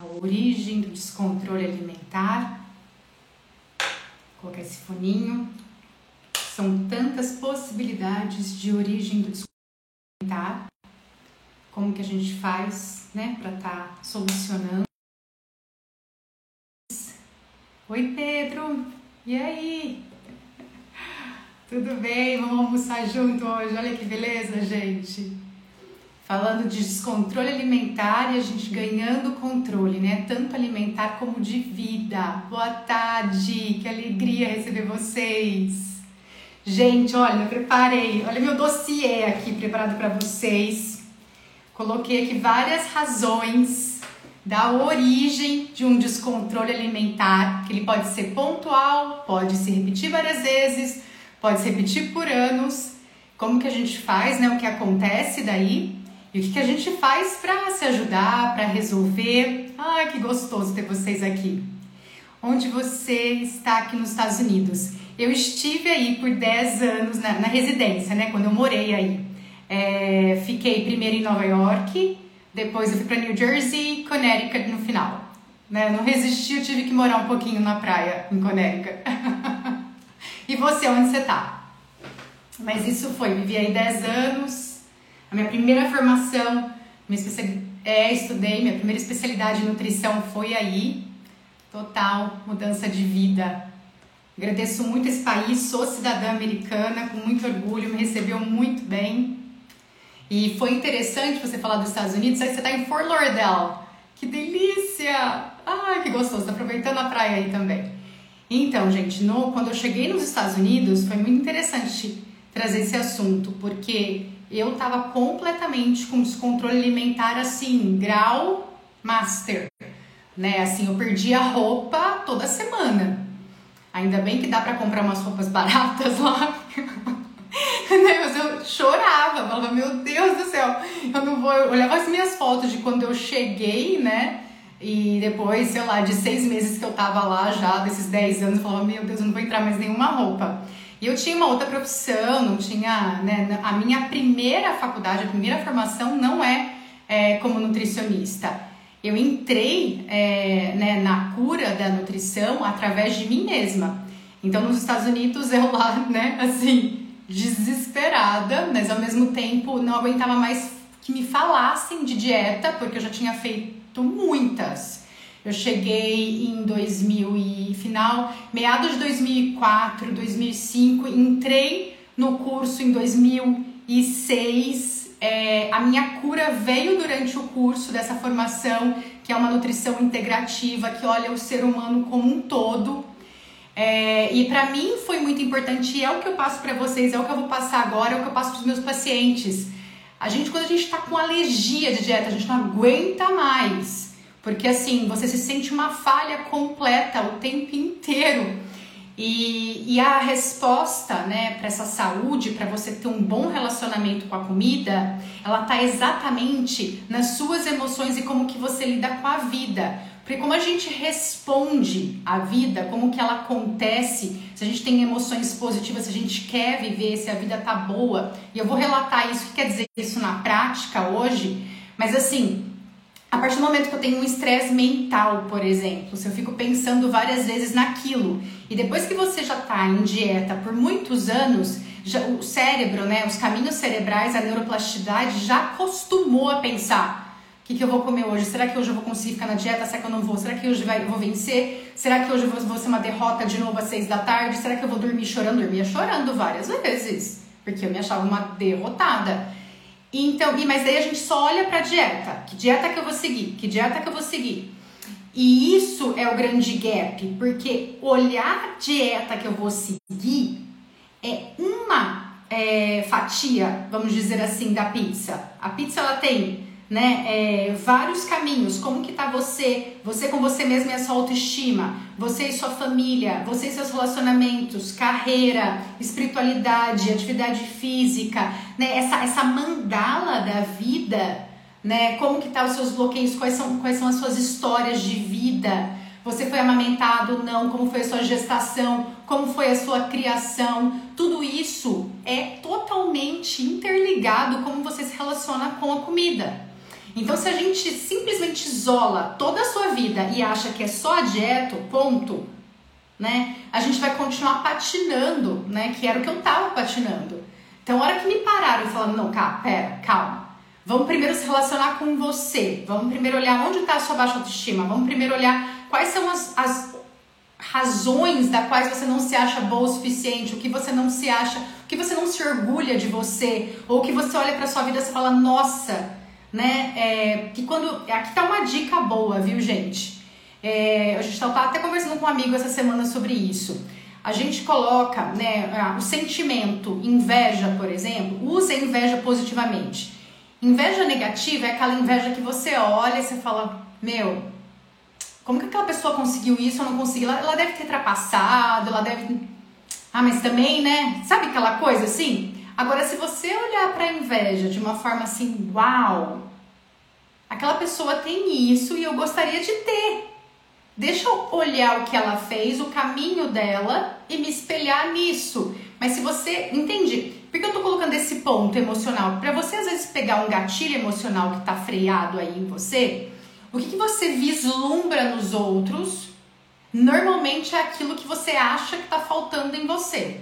a origem do descontrole alimentar. Vou colocar esse foninho. São tantas possibilidades de origem do descontrole alimentar. Como que a gente faz, né, para estar tá solucionando. Oi, Pedro. E aí? Tudo bem? Vamos almoçar junto hoje. Olha que beleza, gente falando de descontrole alimentar e a gente ganhando controle, né? Tanto alimentar como de vida. Boa tarde, que alegria receber vocês. Gente, olha, eu preparei, olha meu dossiê aqui preparado para vocês. Coloquei aqui várias razões da origem de um descontrole alimentar, que ele pode ser pontual, pode se repetir várias vezes, pode se repetir por anos. Como que a gente faz, né? O que acontece daí? E o que, que a gente faz para se ajudar, para resolver? Ai, que gostoso ter vocês aqui. Onde você está aqui nos Estados Unidos? Eu estive aí por 10 anos na, na residência, né? Quando eu morei aí. É, fiquei primeiro em Nova York, depois eu fui para New Jersey, Connecticut no final. Né? Não resisti, eu tive que morar um pouquinho na praia em Connecticut. e você, onde você tá? Mas isso foi, vivi aí 10 anos, a minha primeira formação, minha especialidade, é, estudei, minha primeira especialidade em nutrição foi aí. Total mudança de vida. Agradeço muito esse país, sou cidadã americana, com muito orgulho, me recebeu muito bem. E foi interessante você falar dos Estados Unidos, aí você está em Fort Lauderdale. Que delícia! Ai, que gostoso, tô aproveitando a praia aí também. Então, gente, no, quando eu cheguei nos Estados Unidos, foi muito interessante trazer esse assunto, porque eu tava completamente com descontrole alimentar assim, grau master, né? Assim, eu perdia roupa toda semana. Ainda bem que dá para comprar umas roupas baratas lá. Né, mas eu chorava, falava, meu Deus do céu, eu não vou. Eu olhava as minhas fotos de quando eu cheguei, né? E depois, sei lá, de seis meses que eu tava lá já, desses dez anos, eu falava, meu Deus, eu não vou entrar mais nenhuma roupa. E eu tinha uma outra profissão, não tinha, né, a minha primeira faculdade, a primeira formação não é, é como nutricionista. Eu entrei é, né, na cura da nutrição através de mim mesma. Então, nos Estados Unidos, eu lá, né, assim, desesperada, mas ao mesmo tempo não aguentava mais que me falassem de dieta, porque eu já tinha feito muitas. Eu cheguei em 2000 e final, meados de 2004, 2005, entrei no curso em 2006. É, a minha cura veio durante o curso dessa formação, que é uma nutrição integrativa, que olha o ser humano como um todo. É, e para mim foi muito importante, e é o que eu passo para vocês, é o que eu vou passar agora, é o que eu passo para os meus pacientes. A gente, quando a gente está com alergia de dieta, a gente não aguenta mais porque assim, você se sente uma falha completa o tempo inteiro. E, e a resposta, né, para essa saúde, para você ter um bom relacionamento com a comida, ela tá exatamente nas suas emoções e como que você lida com a vida. Porque como a gente responde à vida, como que ela acontece, se a gente tem emoções positivas, se a gente quer viver, se a vida tá boa. E eu vou relatar isso, o que quer dizer isso na prática hoje. Mas assim, a partir do momento que eu tenho um estresse mental, por exemplo, se eu fico pensando várias vezes naquilo, e depois que você já está em dieta por muitos anos, já, o cérebro, né, os caminhos cerebrais, a neuroplasticidade já acostumou a pensar: o que, que eu vou comer hoje? Será que hoje eu vou conseguir ficar na dieta? Será que eu não vou? Será que hoje vai, eu vou vencer? Será que hoje eu vou, vou ser uma derrota de novo às seis da tarde? Será que eu vou dormir chorando? Dormia chorando várias vezes, porque eu me achava uma derrotada. Então, mas daí a gente só olha para dieta. Que dieta que eu vou seguir? Que dieta que eu vou seguir? E isso é o grande gap, porque olhar a dieta que eu vou seguir é uma é, fatia, vamos dizer assim, da pizza. A pizza ela tem né? É, vários caminhos. Como que tá você? Você com você mesmo e a sua autoestima, você e sua família, você e seus relacionamentos, carreira, espiritualidade, atividade física, né? Essa, essa mandala da vida, né? Como que tá os seus bloqueios? Quais são, quais são as suas histórias de vida? Você foi amamentado ou não? Como foi a sua gestação? Como foi a sua criação? Tudo isso é totalmente interligado como você se relaciona com a comida. Então, se a gente simplesmente isola toda a sua vida e acha que é só a dieta, ponto, né? A gente vai continuar patinando, né? Que era o que eu tava patinando. Então, a hora que me pararam e falaram, não, cá, pera, calma. Vamos primeiro se relacionar com você. Vamos primeiro olhar onde está a sua baixa autoestima. Vamos primeiro olhar quais são as, as razões da quais você não se acha boa o suficiente, o que você não se acha, o que você não se orgulha de você, ou que você olha para sua vida e fala, nossa, né? É, que quando aqui tá uma dica boa, viu, gente? É, a gente estava até conversando com um amigo essa semana sobre isso. A gente coloca, né, o sentimento inveja, por exemplo, usa a inveja positivamente. Inveja negativa é aquela inveja que você olha e você fala, meu, como que aquela pessoa conseguiu isso? Eu não consegui. Ela, ela deve ter ultrapassado, ela deve. Ah, mas também, né? Sabe aquela coisa assim? Agora, se você olhar para a inveja de uma forma assim, uau, aquela pessoa tem isso e eu gostaria de ter. Deixa eu olhar o que ela fez, o caminho dela e me espelhar nisso. Mas se você. Entende? Por que eu tô colocando esse ponto emocional? Para você, às vezes, pegar um gatilho emocional que tá freado aí em você o que, que você vislumbra nos outros, normalmente é aquilo que você acha que está faltando em você.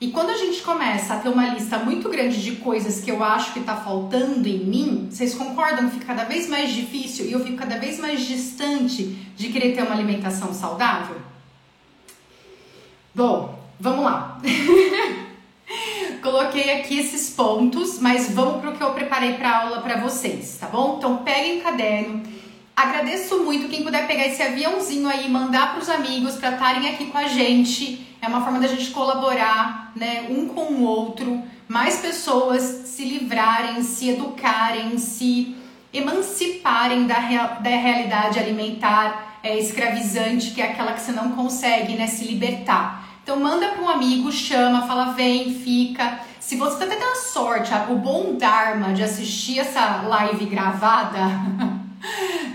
E quando a gente começa a ter uma lista muito grande de coisas que eu acho que está faltando em mim, vocês concordam que fica cada vez mais difícil e eu fico cada vez mais distante de querer ter uma alimentação saudável? Bom, vamos lá. Coloquei aqui esses pontos, mas vamos para o que eu preparei para aula para vocês, tá bom? Então peguem caderno. Agradeço muito quem puder pegar esse aviãozinho aí e mandar para os amigos para estarem aqui com a gente. É uma forma da gente colaborar, né, um com o outro, mais pessoas se livrarem, se educarem, se emanciparem da, real, da realidade alimentar é, escravizante, que é aquela que você não consegue, né, se libertar. Então manda para um amigo, chama, fala vem, fica. Se você tá tendo a sorte, o bom dharma de assistir essa live gravada,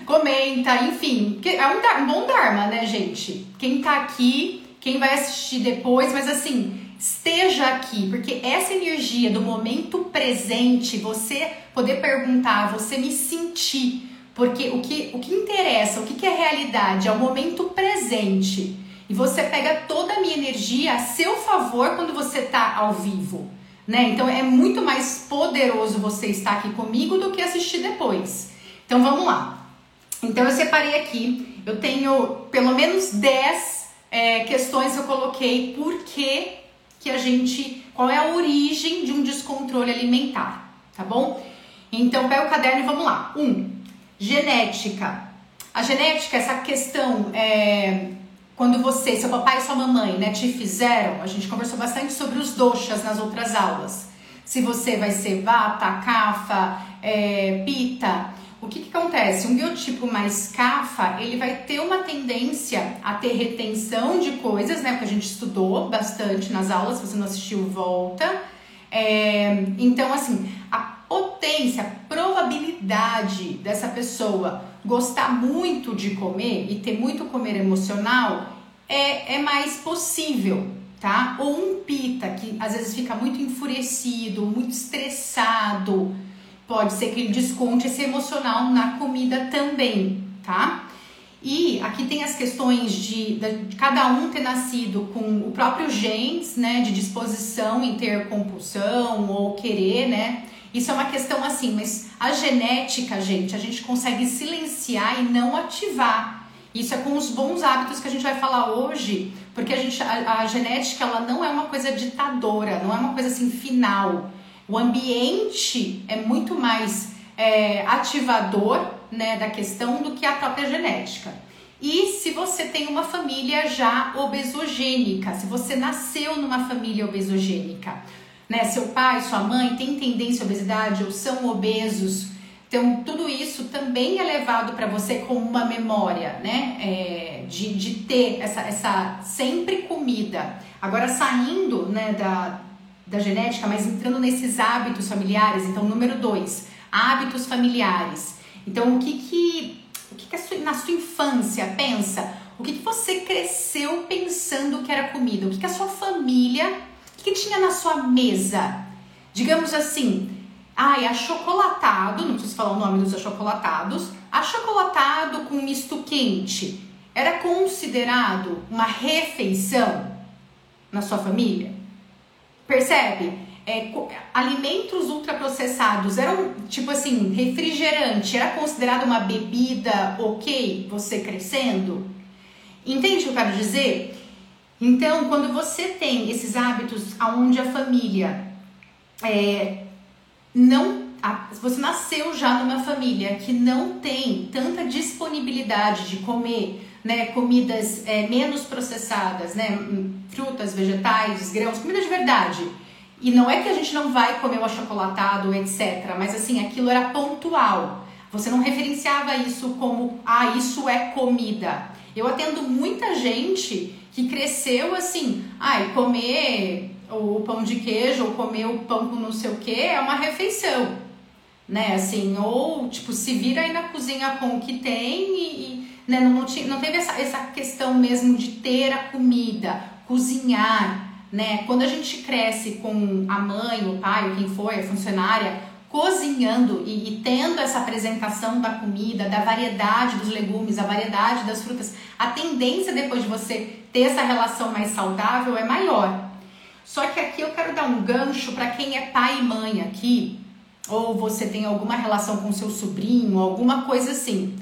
comenta, enfim, é um, um bom dharma, né, gente? Quem tá aqui, quem vai assistir depois, mas assim, esteja aqui, porque essa energia do momento presente, você poder perguntar, você me sentir, porque o que, o que interessa, o que, que é realidade, é o momento presente. E você pega toda a minha energia a seu favor quando você está ao vivo, né? Então é muito mais poderoso você estar aqui comigo do que assistir depois. Então vamos lá. Então eu separei aqui, eu tenho pelo menos 10 é, questões que eu coloquei por que, que a gente. qual é a origem de um descontrole alimentar, tá bom? Então pega o caderno e vamos lá. Um, genética. A genética, essa questão é, quando você, seu papai e sua mamãe, né, te fizeram, a gente conversou bastante sobre os doxas nas outras aulas. Se você vai ser vata, kafa, é, pita, o que, que acontece? Um biotipo mais kafa, ele vai ter uma tendência a ter retenção de coisas, né? Porque a gente estudou bastante nas aulas, se você não assistiu, volta. É, então, assim, a potência, a probabilidade dessa pessoa gostar muito de comer e ter muito comer emocional é, é mais possível, tá? Ou um pita que às vezes fica muito enfurecido, muito estressado, pode ser que ele desconte esse emocional na comida também, tá? E aqui tem as questões de, de, cada um ter nascido com o próprio genes, né, de disposição em ter compulsão ou querer, né, isso é uma questão assim, mas a genética, gente, a gente consegue silenciar e não ativar. Isso é com os bons hábitos que a gente vai falar hoje, porque a, gente, a, a genética ela não é uma coisa ditadora, não é uma coisa assim final. O ambiente é muito mais é, ativador né, da questão do que a própria genética. E se você tem uma família já obesogênica, se você nasceu numa família obesogênica, né? Seu pai, sua mãe tem tendência à obesidade ou são obesos. Então, tudo isso também é levado para você como uma memória, né? É, de, de ter essa, essa sempre comida. Agora, saindo né, da, da genética, mas entrando nesses hábitos familiares. Então, número dois, hábitos familiares. Então, o que que, o que, que sua, na sua infância pensa? O que, que você cresceu pensando que era comida? O que, que a sua família que tinha na sua mesa? Digamos assim, ai, achocolatado, não preciso falar o nome dos achocolatados, achocolatado com misto quente era considerado uma refeição na sua família? Percebe? É, alimentos ultraprocessados eram tipo assim, refrigerante era considerado uma bebida ok você crescendo? Entende o que eu quero dizer? Então, quando você tem esses hábitos aonde a família é, não. A, você nasceu já numa família que não tem tanta disponibilidade de comer né, comidas é, menos processadas, né, frutas, vegetais, grãos, comida de verdade. E não é que a gente não vai comer o achocolatado, etc. Mas assim, aquilo era pontual. Você não referenciava isso como, ah, isso é comida. Eu atendo muita gente que cresceu assim, ah, comer o pão de queijo ou comer o pão com não sei o que é uma refeição, né? Assim, ou tipo, se vira aí na cozinha com o que tem e né? não, não, não teve essa, essa questão mesmo de ter a comida, cozinhar, né? Quando a gente cresce com a mãe, o pai, ou quem for, a funcionária, cozinhando e, e, tendo essa apresentação da comida, da variedade dos legumes, a variedade das frutas, a tendência depois de você ter essa relação mais saudável é maior. Só que aqui eu quero dar um gancho para quem é pai e mãe aqui, ou você tem alguma relação com seu sobrinho, alguma coisa assim.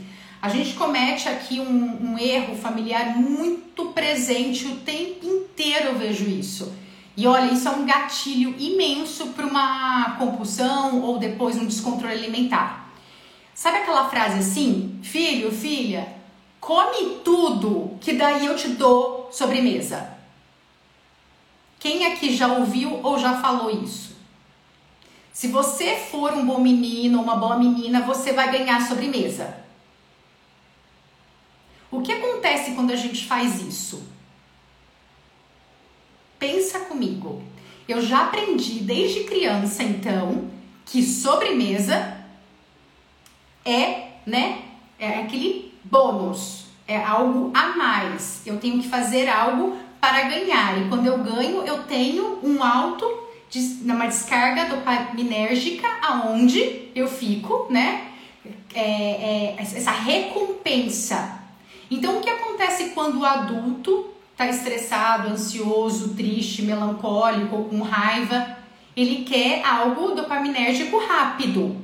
A gente comete aqui um, um erro familiar muito presente o tempo inteiro, eu vejo isso. E olha, isso é um gatilho imenso para uma compulsão ou depois um descontrole alimentar. Sabe aquela frase assim? Filho, filha, come tudo que daí eu te dou sobremesa. Quem aqui já ouviu ou já falou isso? Se você for um bom menino ou uma boa menina, você vai ganhar sobremesa. O que acontece quando a gente faz isso? Pensa comigo. Eu já aprendi desde criança, então, que sobremesa é, né, é aquele bônus, é algo a mais. Eu tenho que fazer algo para ganhar. E quando eu ganho, eu tenho um alto, uma descarga dopaminérgica, aonde eu fico, né? É, é, essa recompensa. Então, o que acontece quando o adulto está estressado, ansioso, triste, melancólico ou com raiva? Ele quer algo dopaminérgico rápido,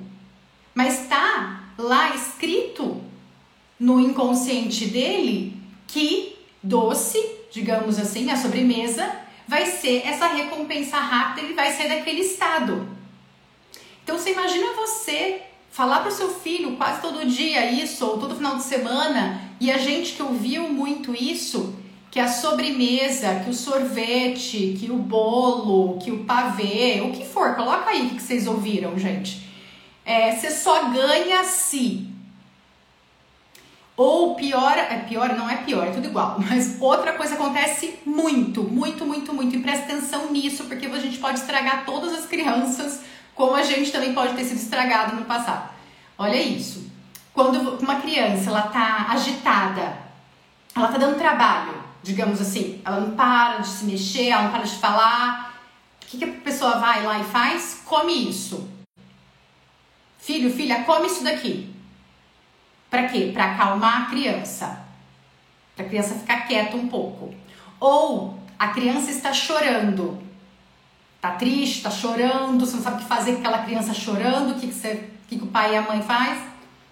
mas está lá escrito no inconsciente dele que doce digamos assim, a sobremesa, vai ser essa recompensa rápida, ele vai sair daquele estado. Então você imagina você falar para o seu filho quase todo dia isso, ou todo final de semana, e a gente que ouviu muito isso, que a sobremesa, que o sorvete, que o bolo, que o pavê, o que for, coloca aí o que vocês ouviram, gente. É, você só ganha se ou pior, é pior, não é pior, é tudo igual. Mas outra coisa acontece muito, muito, muito, muito. E presta atenção nisso, porque a gente pode estragar todas as crianças, como a gente também pode ter sido estragado no passado. Olha isso. Quando uma criança ela tá agitada, ela tá dando trabalho, digamos assim, ela não para de se mexer, ela não para de falar. O que, que a pessoa vai lá e faz? Come isso. Filho, filha, come isso daqui. Para quê? Para acalmar a criança. Para a criança ficar quieta um pouco. Ou a criança está chorando. Tá triste, tá chorando, você não sabe o que fazer com aquela criança chorando, o que, que, você, que, que o pai e a mãe faz?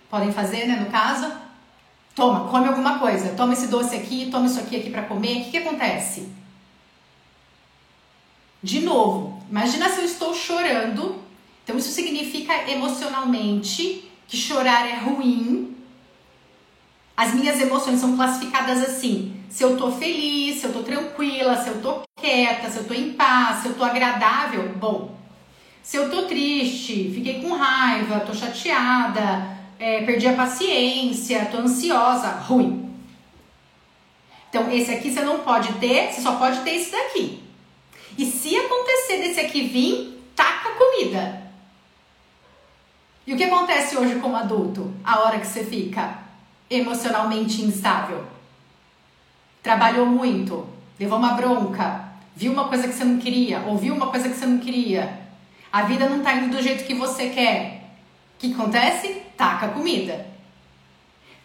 Podem fazer, né, no caso. Toma, come alguma coisa. Toma esse doce aqui, toma isso aqui aqui para comer. O que, que acontece? De novo, imagina se eu estou chorando. Então isso significa emocionalmente que chorar é ruim, as minhas emoções são classificadas assim: se eu tô feliz, se eu tô tranquila, se eu tô quieta, se eu tô em paz, se eu tô agradável, bom. Se eu tô triste, fiquei com raiva, tô chateada, é, perdi a paciência, tô ansiosa, ruim. Então, esse aqui você não pode ter, você só pode ter esse daqui. E se acontecer desse aqui vir, taca comida. E o que acontece hoje como adulto, a hora que você fica emocionalmente instável. Trabalhou muito, levou uma bronca, viu uma coisa que você não queria, ouviu uma coisa que você não queria. A vida não tá indo do jeito que você quer. O que acontece? Taca comida.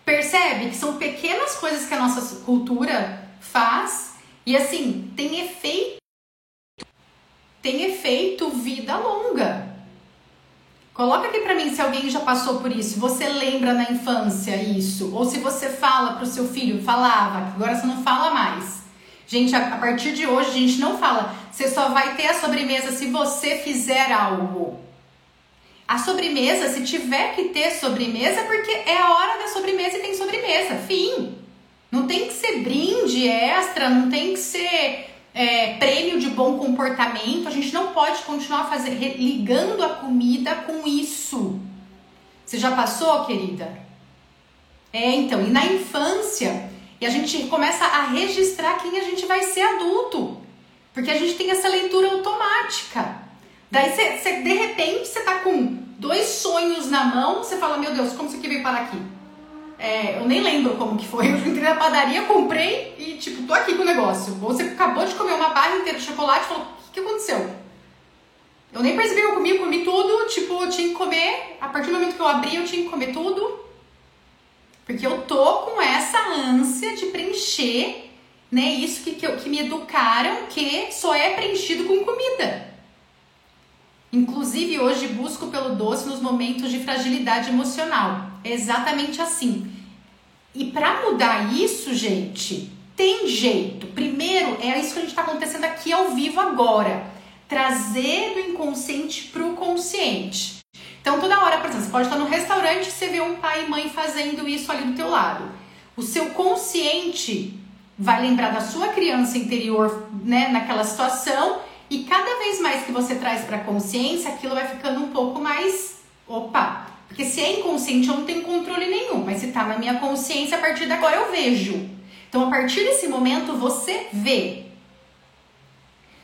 Percebe Percebe que são pequenas coisas que a nossa cultura faz e assim, tem efeito tem efeito vida longa. Coloca aqui para mim se alguém já passou por isso. Você lembra na infância isso? Ou se você fala pro seu filho, falava, agora você não fala mais. Gente, a, partir de hoje a gente não fala, você só vai ter a sobremesa se você fizer algo. A sobremesa, se tiver que ter sobremesa, porque é a hora da sobremesa e tem sobremesa. Fim. Não tem que ser brinde extra, não tem que ser é, prêmio de bom comportamento. A gente não pode continuar fazer, ligando a comida com isso. Você já passou, querida? É, então, e na infância, e a gente começa a registrar quem a gente vai ser adulto. Porque a gente tem essa leitura automática. Daí, você, você de repente, você tá com dois sonhos na mão, você fala, meu Deus, como isso aqui veio parar aqui? É, eu nem lembro como que foi. Eu entrei na padaria, comprei e, tipo, tô aqui com o negócio. Você acabou de comer uma barra inteira de chocolate e falou: o que, que aconteceu? Eu nem percebi que eu comi, eu comi tudo. Tipo, eu tinha que comer. A partir do momento que eu abri, eu tinha que comer tudo. Porque eu tô com essa ânsia de preencher, né? Isso que, que, que me educaram que só é preenchido com comida. Inclusive, hoje busco pelo doce nos momentos de fragilidade emocional. Exatamente assim. E para mudar isso, gente, tem jeito. Primeiro, é isso que a gente está acontecendo aqui ao vivo agora. Trazer do inconsciente para o consciente. Então, toda hora, por exemplo, você pode estar no restaurante e você vê um pai e mãe fazendo isso ali do teu lado. O seu consciente vai lembrar da sua criança interior, né, naquela situação, e cada vez mais que você traz para a consciência, aquilo vai ficando um pouco mais, opa, porque se é inconsciente, eu não tenho controle nenhum. Mas se tá na minha consciência, a partir de agora eu vejo. Então, a partir desse momento, você vê.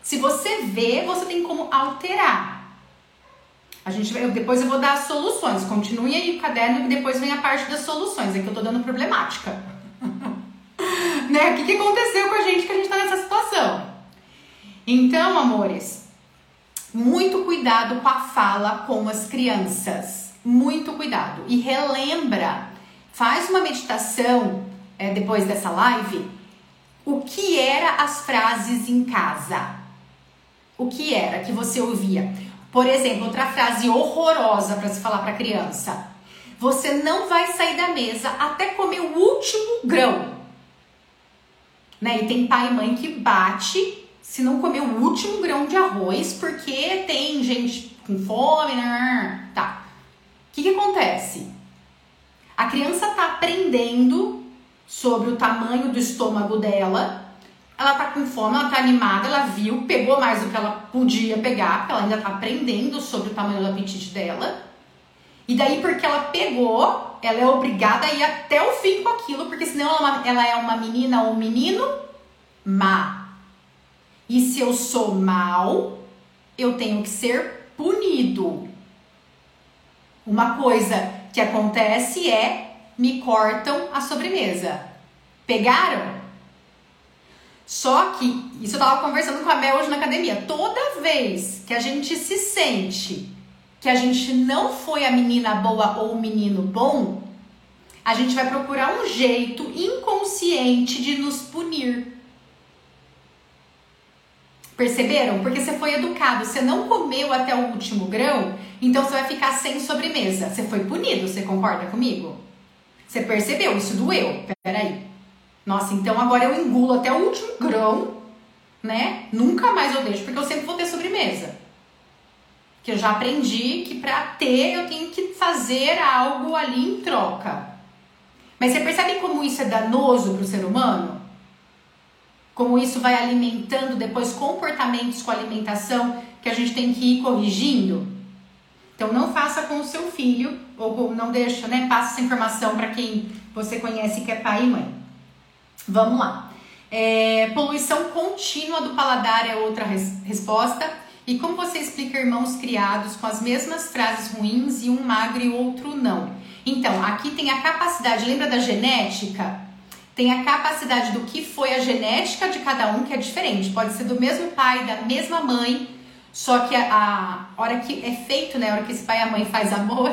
Se você vê, você tem como alterar. A gente vai, depois eu vou dar as soluções. Continue aí o caderno e depois vem a parte das soluções. Aqui eu tô dando problemática. né? O que, que aconteceu com a gente que a gente tá nessa situação? Então, amores, muito cuidado com a fala com as crianças muito cuidado. E relembra, faz uma meditação é, depois dessa live, o que era as frases em casa. O que era que você ouvia? Por exemplo, outra frase horrorosa para se falar para criança. Você não vai sair da mesa até comer o último grão. Né? E tem pai e mãe que bate se não comer o último grão de arroz, porque tem gente com fome, né? Tá que, que acontece? A criança está aprendendo sobre o tamanho do estômago dela. Ela tá com fome, ela tá animada, ela viu, pegou mais do que ela podia pegar, porque ela ainda tá aprendendo sobre o tamanho do apetite dela. E daí, porque ela pegou, ela é obrigada a ir até o fim com aquilo, porque senão ela, é ela é uma menina ou um menino má. E se eu sou mal, eu tenho que ser punido. Uma coisa que acontece é me cortam a sobremesa. Pegaram? Só que, isso eu tava conversando com a Mel hoje na academia. Toda vez que a gente se sente que a gente não foi a menina boa ou o menino bom, a gente vai procurar um jeito inconsciente de nos punir. Perceberam? Porque você foi educado, você não comeu até o último grão, então você vai ficar sem sobremesa. Você foi punido, você concorda comigo? Você percebeu? Isso doeu. Peraí. Nossa, então agora eu engulo até o último grão, né? Nunca mais eu deixo, porque eu sempre vou ter sobremesa. Que eu já aprendi que para ter eu tenho que fazer algo ali em troca. Mas você percebe como isso é danoso para o ser humano? como isso vai alimentando depois comportamentos com alimentação que a gente tem que ir corrigindo. Então não faça com o seu filho ou não deixa, né? Passa essa informação para quem você conhece que é pai e mãe. Vamos lá. É, poluição contínua do paladar é outra res resposta. E como você explica irmãos criados com as mesmas frases ruins e um magro e outro não? Então, aqui tem a capacidade, lembra da genética? tem a capacidade do que foi a genética de cada um, que é diferente. Pode ser do mesmo pai, da mesma mãe, só que a, a hora que é feito, né, a hora que esse pai e a mãe faz amor,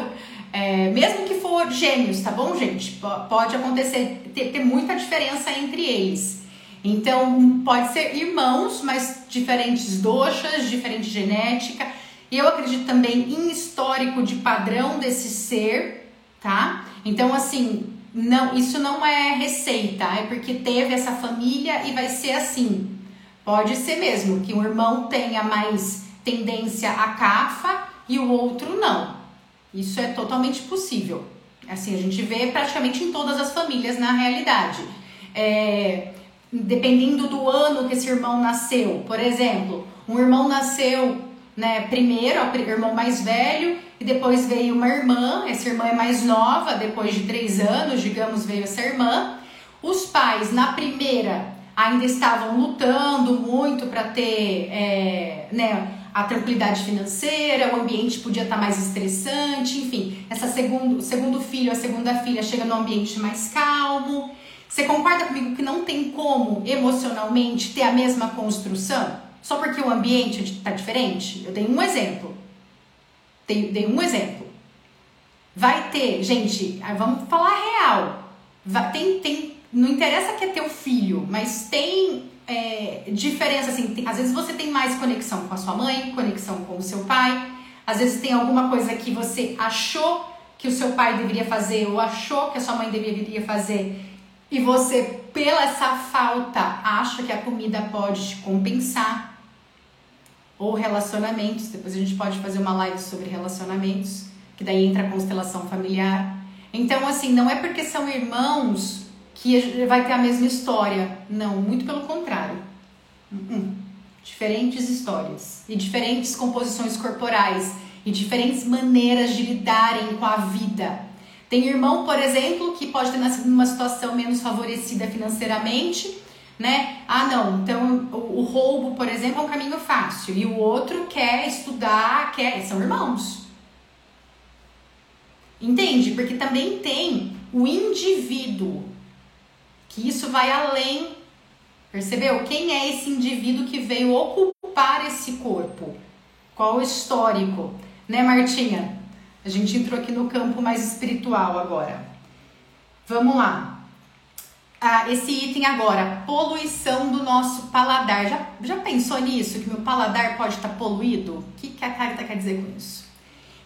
É, mesmo que for gêmeos, tá bom, gente? Pode acontecer, ter, ter muita diferença entre eles. Então, pode ser irmãos, mas diferentes doxas, diferente genética. Eu acredito também em histórico de padrão desse ser, tá? Então, assim, não, isso não é receita, é porque teve essa família e vai ser assim. Pode ser mesmo que um irmão tenha mais tendência à cafa e o outro não. Isso é totalmente possível. Assim, a gente vê praticamente em todas as famílias na realidade. É, dependendo do ano que esse irmão nasceu. Por exemplo, um irmão nasceu né, primeiro, o irmão mais velho, e depois veio uma irmã, essa irmã é mais nova, depois de três anos, digamos, veio essa irmã. Os pais, na primeira, ainda estavam lutando muito para ter é, né, a tranquilidade financeira, o ambiente podia estar mais estressante, enfim. Essa segundo, segundo filho, a segunda filha chega num ambiente mais calmo. Você concorda comigo que não tem como emocionalmente ter a mesma construção? Só porque o ambiente está diferente? Eu dei um exemplo. Dei, dei um exemplo. Vai ter, gente, vamos falar real. Vai, tem, tem, não interessa que é teu filho, mas tem é, diferença, assim, tem, às vezes você tem mais conexão com a sua mãe, conexão com o seu pai, às vezes tem alguma coisa que você achou que o seu pai deveria fazer ou achou que a sua mãe deveria fazer e você, pela essa falta, acha que a comida pode te compensar ou relacionamentos. Depois a gente pode fazer uma live sobre relacionamentos, que daí entra a constelação familiar. Então, assim, não é porque são irmãos que vai ter a mesma história. Não, muito pelo contrário. Uh -uh. Diferentes histórias e diferentes composições corporais e diferentes maneiras de lidarem com a vida. Tem irmão, por exemplo, que pode ter nascido numa situação menos favorecida financeiramente né? Ah, não, então o, o, roubo, por exemplo, é um caminho fácil e o outro quer estudar, quer. São irmãos. Entende? Porque também tem o indivíduo, que isso vai além. Percebeu? Quem é esse indivíduo que veio ocupar esse corpo? Qual o histórico? Né, Martinha? A gente entrou aqui no campo mais espiritual agora. Vamos lá ah, esse item agora, poluição do nosso paladar. Já, já pensou nisso? Que meu paladar pode estar poluído? O que, que a carta quer dizer com isso?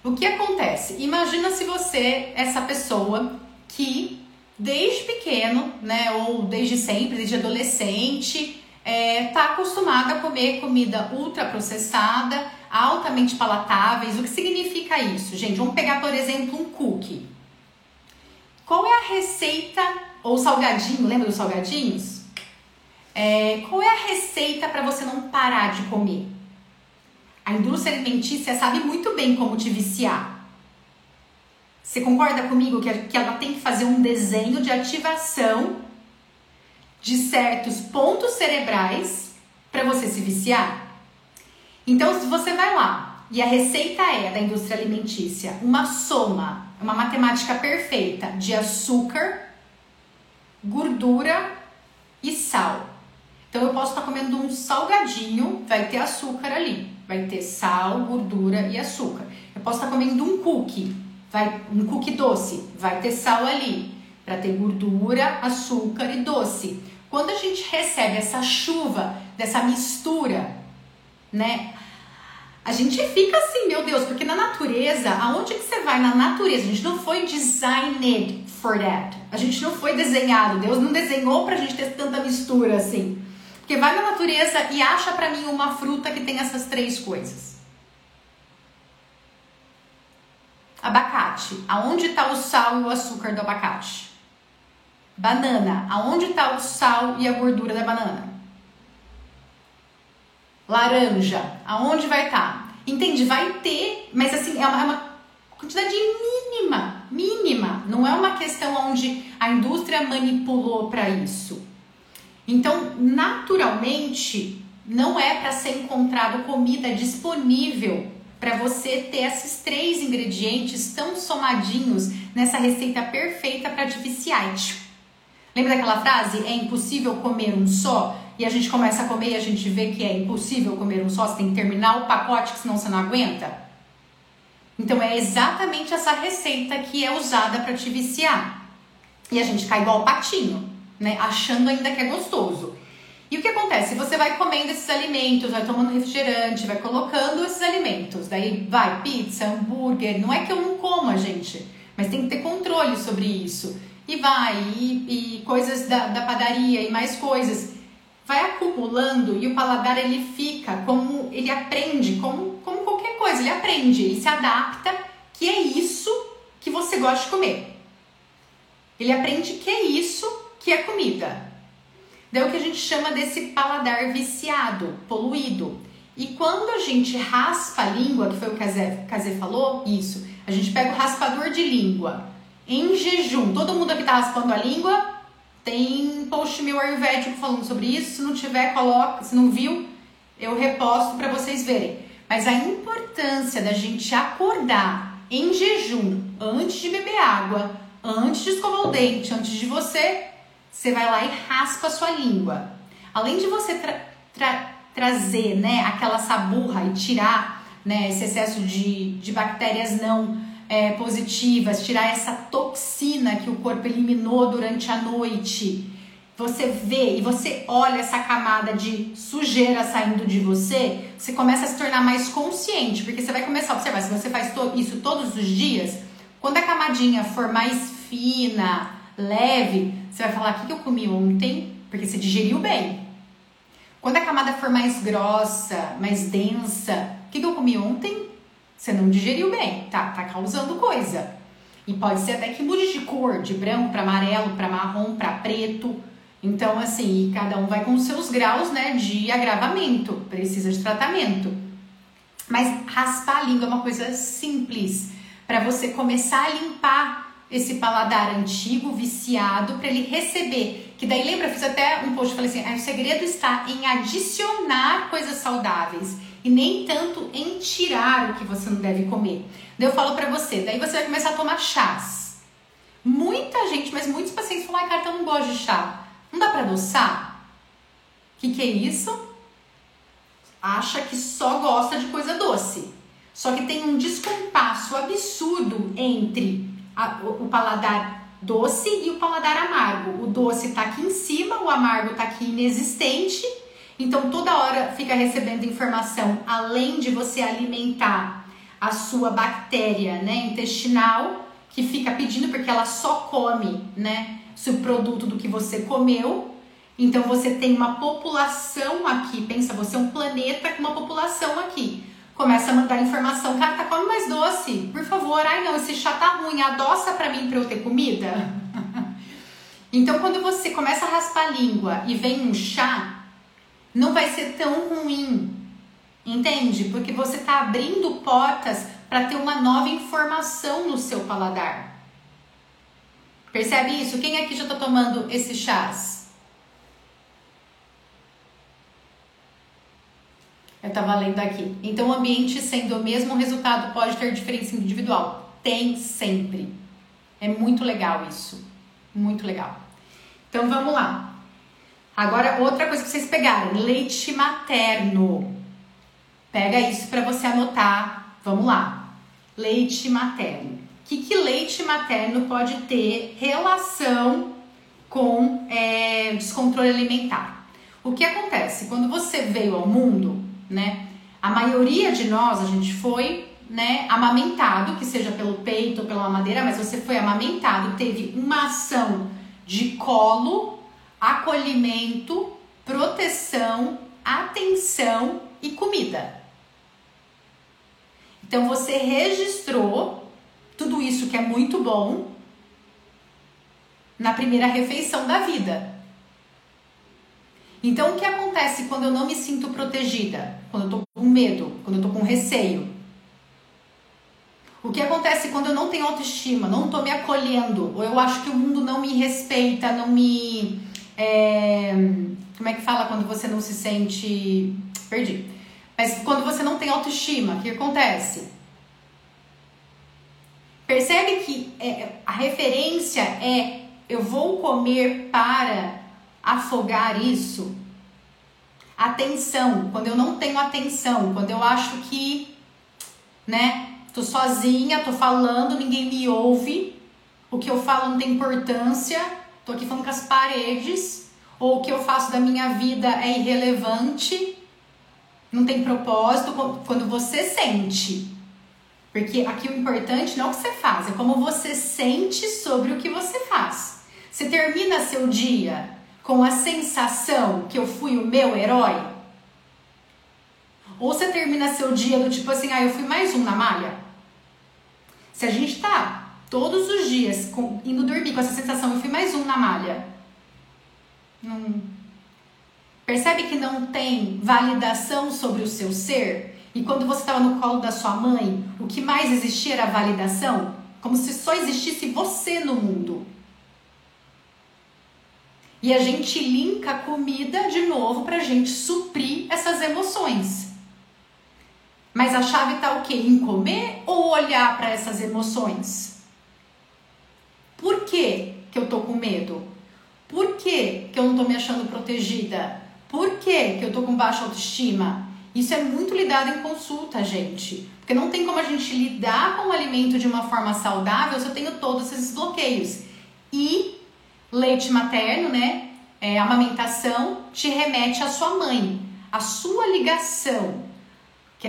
O que acontece? Imagina se você, essa pessoa que desde pequeno, né, ou desde sempre, desde adolescente, é, tá acostumada a comer comida ultraprocessada, altamente palatáveis. O que significa isso? Gente, vamos pegar, por exemplo, um cookie. Qual é a receita ou salgadinho, lembra dos salgadinhos? É, qual é a receita para você não parar de comer? A indústria alimentícia sabe muito bem como te viciar. Você concorda comigo que, que ela tem que fazer um desenho de ativação de certos pontos cerebrais para você se viciar? Então, se você vai lá e a receita é da indústria alimentícia uma soma, uma matemática perfeita de açúcar, gordura e sal. Então eu posso estar comendo um salgadinho, vai ter açúcar ali, vai ter sal, gordura e açúcar. Eu posso estar comendo um cookie, vai um cookie doce, vai ter sal ali, para ter gordura, açúcar e doce. Quando a gente recebe essa chuva dessa mistura, né? A gente fica assim, meu Deus, porque na natureza, aonde que você vai na natureza? A gente não foi designed for that. A gente não foi desenhado, Deus não desenhou pra gente ter tanta mistura assim. Porque vai na natureza e acha para mim uma fruta que tem essas três coisas. Abacate. Aonde está o sal e o açúcar do abacate? Banana. Aonde está o sal e a gordura da banana? Laranja. Aonde vai estar? Tá? Entende? Vai ter, mas assim, é uma, é uma quantidade mínima mínima. Não é uma questão onde a indústria manipulou para isso. Então, naturalmente, não é para ser encontrado comida disponível para você ter esses três ingredientes tão somadinhos nessa receita perfeita para te viciar. Lembra daquela frase? É impossível comer um só? E a gente começa a comer e a gente vê que é impossível comer um só, você tem que terminar o pacote, que senão você não aguenta? Então é exatamente essa receita que é usada para te viciar. E a gente cai igual patinho, né? Achando ainda que é gostoso. E o que acontece? Você vai comendo esses alimentos, vai tomando refrigerante, vai colocando esses alimentos. Daí vai pizza, hambúrguer. Não é que eu não como, gente, mas tem que ter controle sobre isso. E vai, e, e coisas da, da padaria e mais coisas. Vai acumulando e o paladar ele fica como ele aprende, como, como qualquer coisa, ele aprende, ele se adapta que é isso que você gosta de comer. Ele aprende que é isso que é comida. Daí o que a gente chama desse paladar viciado, poluído. E quando a gente raspa a língua, que foi o que a Zé, que a Zé falou, isso, a gente pega o raspador de língua em jejum. Todo mundo aqui tá raspando a língua, tem post meu ayurvédico falando sobre isso. Se não tiver, coloca. Se não viu, eu reposto para vocês verem. Mas a importância da gente acordar em jejum, antes de beber água, antes de escovar o dente, antes de você você vai lá e raspa a sua língua. Além de você tra tra trazer né, aquela saburra e tirar né, esse excesso de, de bactérias não é, positivas, tirar essa toxina que o corpo eliminou durante a noite. Você vê e você olha essa camada de sujeira saindo de você, você começa a se tornar mais consciente, porque você vai começar a observar, se você faz isso todos os dias, quando a camadinha for mais fina, leve, você vai falar o que, eu comi ontem, porque você digeriu bem. Quando a camada for mais grossa, mais densa, o que, que eu comi ontem? Você não digeriu bem, tá? Tá causando coisa. E pode ser até que mude de cor, de branco para amarelo, para marrom, para preto. Então, assim, cada um vai com os seus graus, né, de agravamento, precisa de tratamento. Mas raspar a língua é uma coisa simples para você começar a limpar esse paladar antigo, viciado, para ele receber. Que daí lembra, eu fiz até um post, falei assim, ah, o segredo está em adicionar coisas saudáveis e nem tanto em tirar o que você não deve comer. Daí eu falo para você, daí você vai começar a tomar chás. Muita gente, mas muitos pacientes falam, ai, cara, eu não gosto de chá. Não dá para adoçar? O que, que é isso? Acha que só gosta de coisa doce. Só que tem um descompasso absurdo entre a, o, paladar doce e o paladar amargo. O doce está aqui em cima, o amargo está aqui inexistente. Então toda hora fica recebendo informação, além de você alimentar a sua bactéria, né, intestinal, que fica pedindo porque ela só come, né, subproduto do que você comeu. Então você tem uma população aqui, pensa, você é um planeta com uma população aqui começa a mandar informação, cara, tá comendo mais doce, por favor, ai não, esse chá tá ruim, adoça pra mim pra eu ter comida. então quando você começa a raspar a língua e vem um chá, não vai ser tão ruim, entende? Porque você tá abrindo portas para ter uma nova informação no seu paladar. Percebe isso? Quem aqui já tá tomando esses chás? Eu estava lendo aqui. Então, o ambiente sendo o mesmo, resultado pode ter diferença individual. Tem sempre. É muito legal isso. Muito legal. Então, vamos lá. Agora, outra coisa que vocês pegaram: leite materno. Pega isso para você anotar. Vamos lá. Leite materno. O que, que leite materno pode ter relação com é, descontrole alimentar? O que acontece? Quando você veio ao mundo, né? A maioria de nós, a gente foi, né, amamentado, que seja pelo peito ou pela mamadeira, mas você foi amamentado, teve uma ação de colo, acolhimento, proteção, atenção e comida. Então você registrou tudo isso que é muito bom na primeira refeição da vida. Então, o que acontece quando eu não me sinto protegida? Quando eu tô com medo? Quando eu tô com receio? O que acontece quando eu não tenho autoestima, não tô me acolhendo, ou eu acho que o mundo não me respeita, não me. É, como é que fala quando você não se sente. Perdi. Mas quando você não tem autoestima, o que acontece? Percebe que é, a referência é eu vou comer para afogar isso? Atenção, quando eu não tenho atenção, quando eu acho que, né, Tô sozinha, tô falando, ninguém me ouve. O que eu falo não tem importância. Tô aqui falando com as paredes. Ou o que eu faço da minha vida é irrelevante. Não tem propósito. Quando você sente. Porque aqui o importante não é o que você faz, é como você sente sobre o que você faz. Você termina seu dia com a sensação que eu fui o meu herói? Ou você termina seu dia do tipo assim, ah, eu fui mais um na malha? Se a gente tá todos os dias com, indo dormir com essa sensação, eu fui mais um na malha. Não. Percebe que não tem validação sobre o seu ser? E quando você estava no colo da sua mãe, o que mais existia era validação? Como se só existisse você no mundo. E a gente linka a comida de novo para a gente suprir essas emoções. Mas a chave está o quê? Em comer ou olhar para essas emoções? Por que, que eu tô com medo? Por que, que eu não tô me achando protegida? Por que, que eu tô com baixa autoestima? Isso é muito lidado em consulta, gente. Porque não tem como a gente lidar com o alimento de uma forma saudável se eu tenho todos esses bloqueios. E leite materno, né? É, amamentação te remete à sua mãe. A sua ligação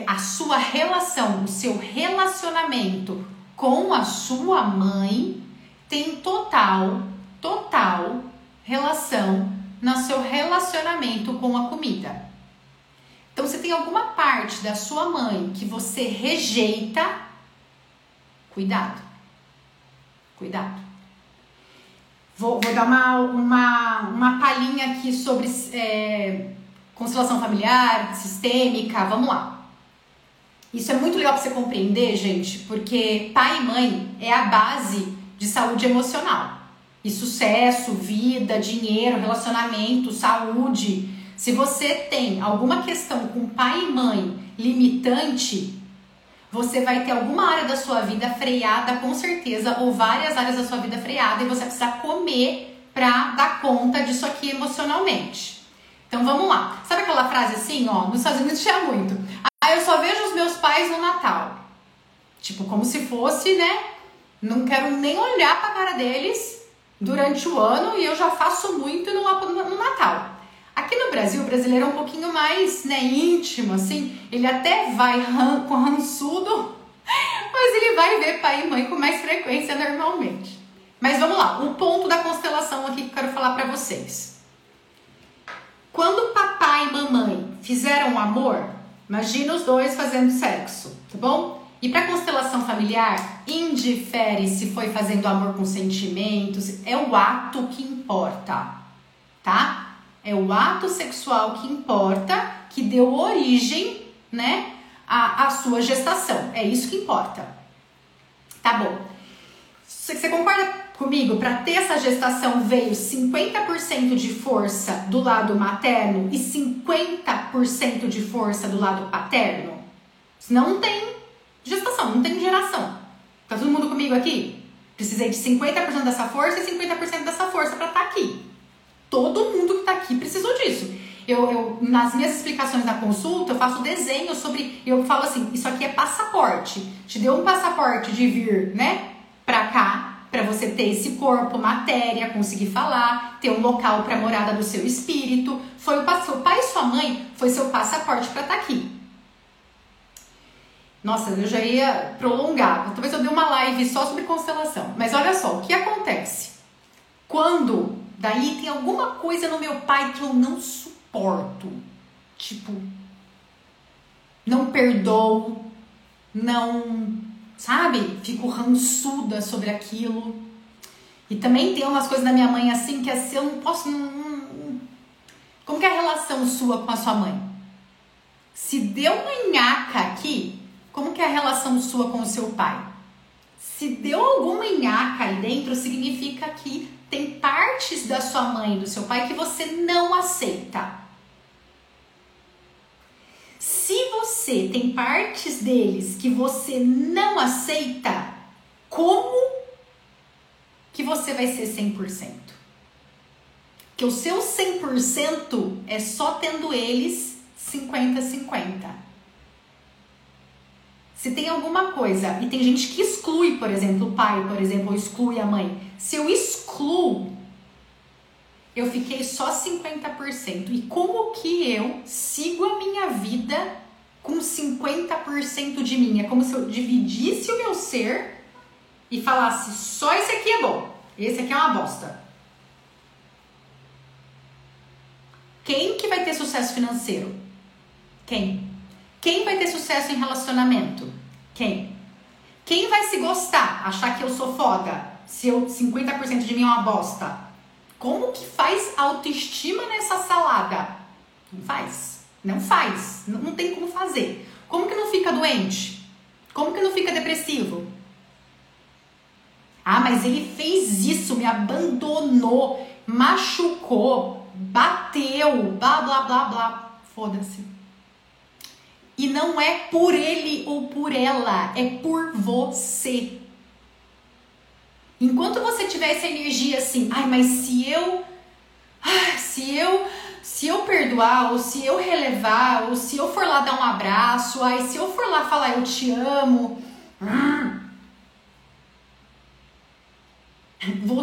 a sua relação, o seu relacionamento com a sua mãe tem total, total relação no seu relacionamento com a comida. Então, se tem alguma parte da sua mãe que você rejeita, cuidado. Cuidado. Vou, vou dar uma, uma, uma palhinha aqui sobre é, constelação familiar, sistêmica. Vamos lá. Isso é muito legal para você compreender, gente, porque pai e mãe é a base de saúde emocional. E sucesso, vida, dinheiro, relacionamento, saúde. Se você tem alguma questão com pai e mãe limitante, você vai ter alguma área da sua vida freada, com certeza, ou várias áreas da sua vida freada, e você precisa comer para dar conta disso aqui emocionalmente. Então vamos lá. Sabe aquela frase assim, ó? Nos Estados Unidos tinha muito. Ah, eu só vejo os meus pais no Natal. Tipo, como se fosse, né? Não quero nem olhar pra cara deles durante o ano e eu já faço muito no, no Natal. Aqui no Brasil, o brasileiro é um pouquinho mais né, íntimo, assim. Ele até vai ran, com rançudo, mas ele vai ver pai e mãe com mais frequência normalmente. Mas vamos lá, o ponto da constelação aqui que eu quero falar para vocês. Quando papai e mamãe fizeram amor, Imagina os dois fazendo sexo, tá bom? E para constelação familiar, indifere se foi fazendo amor com sentimentos, é o ato que importa, tá? É o ato sexual que importa, que deu origem, né, à, à sua gestação. É isso que importa. Tá bom. Você concorda comigo, para ter essa gestação veio 50% de força do lado materno e 50% de força do lado paterno? Não tem gestação, não tem geração. Tá todo mundo comigo aqui? Precisei de 50% dessa força e 50% dessa força para estar tá aqui. Todo mundo que está aqui precisou disso. Eu, eu, nas minhas explicações na consulta, eu faço desenho sobre. Eu falo assim: isso aqui é passaporte. Te deu um passaporte de vir, né, pra cá para você ter esse corpo, matéria, conseguir falar, ter um local para morada do seu espírito. Foi o seu pai e sua mãe foi seu passaporte para estar tá aqui. Nossa, eu já ia prolongar. Talvez eu dê uma live só sobre constelação. Mas olha só, o que acontece? Quando daí tem alguma coisa no meu pai que eu não suporto. Tipo, não perdoo, não sabe? Fico rançuda sobre aquilo. E também tem umas coisas da minha mãe assim que assim, eu não posso. Não, não, como que é a relação sua com a sua mãe? Se deu uma nhaca aqui, como que é a relação sua com o seu pai? Se deu alguma nhaca aí dentro, significa que tem partes da sua mãe e do seu pai que você não aceita. Se você tem partes deles que você não aceita, como que você vai ser 100%? Que o seu 100% é só tendo eles 50-50. Se tem alguma coisa, e tem gente que exclui, por exemplo, o pai, por exemplo, ou exclui a mãe. Se eu excluo, eu fiquei só 50%. E como que eu sigo a minha vida com 50% de mim? É como se eu dividisse o meu ser e falasse: só esse aqui é bom, esse aqui é uma bosta. Quem que vai ter sucesso financeiro? Quem? Quem vai ter sucesso em relacionamento? Quem? Quem vai se gostar, achar que eu sou foda, se eu 50% de mim é uma bosta? Como que faz autoestima nessa salada? Não faz. Não faz. Não, não tem como fazer. Como que não fica doente? Como que não fica depressivo? Ah, mas ele fez isso, me abandonou, machucou, bateu, blá blá blá blá. Foda-se. E não é por ele ou por ela, é por você. Enquanto você tiver essa energia assim, ai, mas se eu. Se eu. Se eu perdoar, ou se eu relevar, ou se eu for lá dar um abraço, ai, se eu for lá falar eu te amo.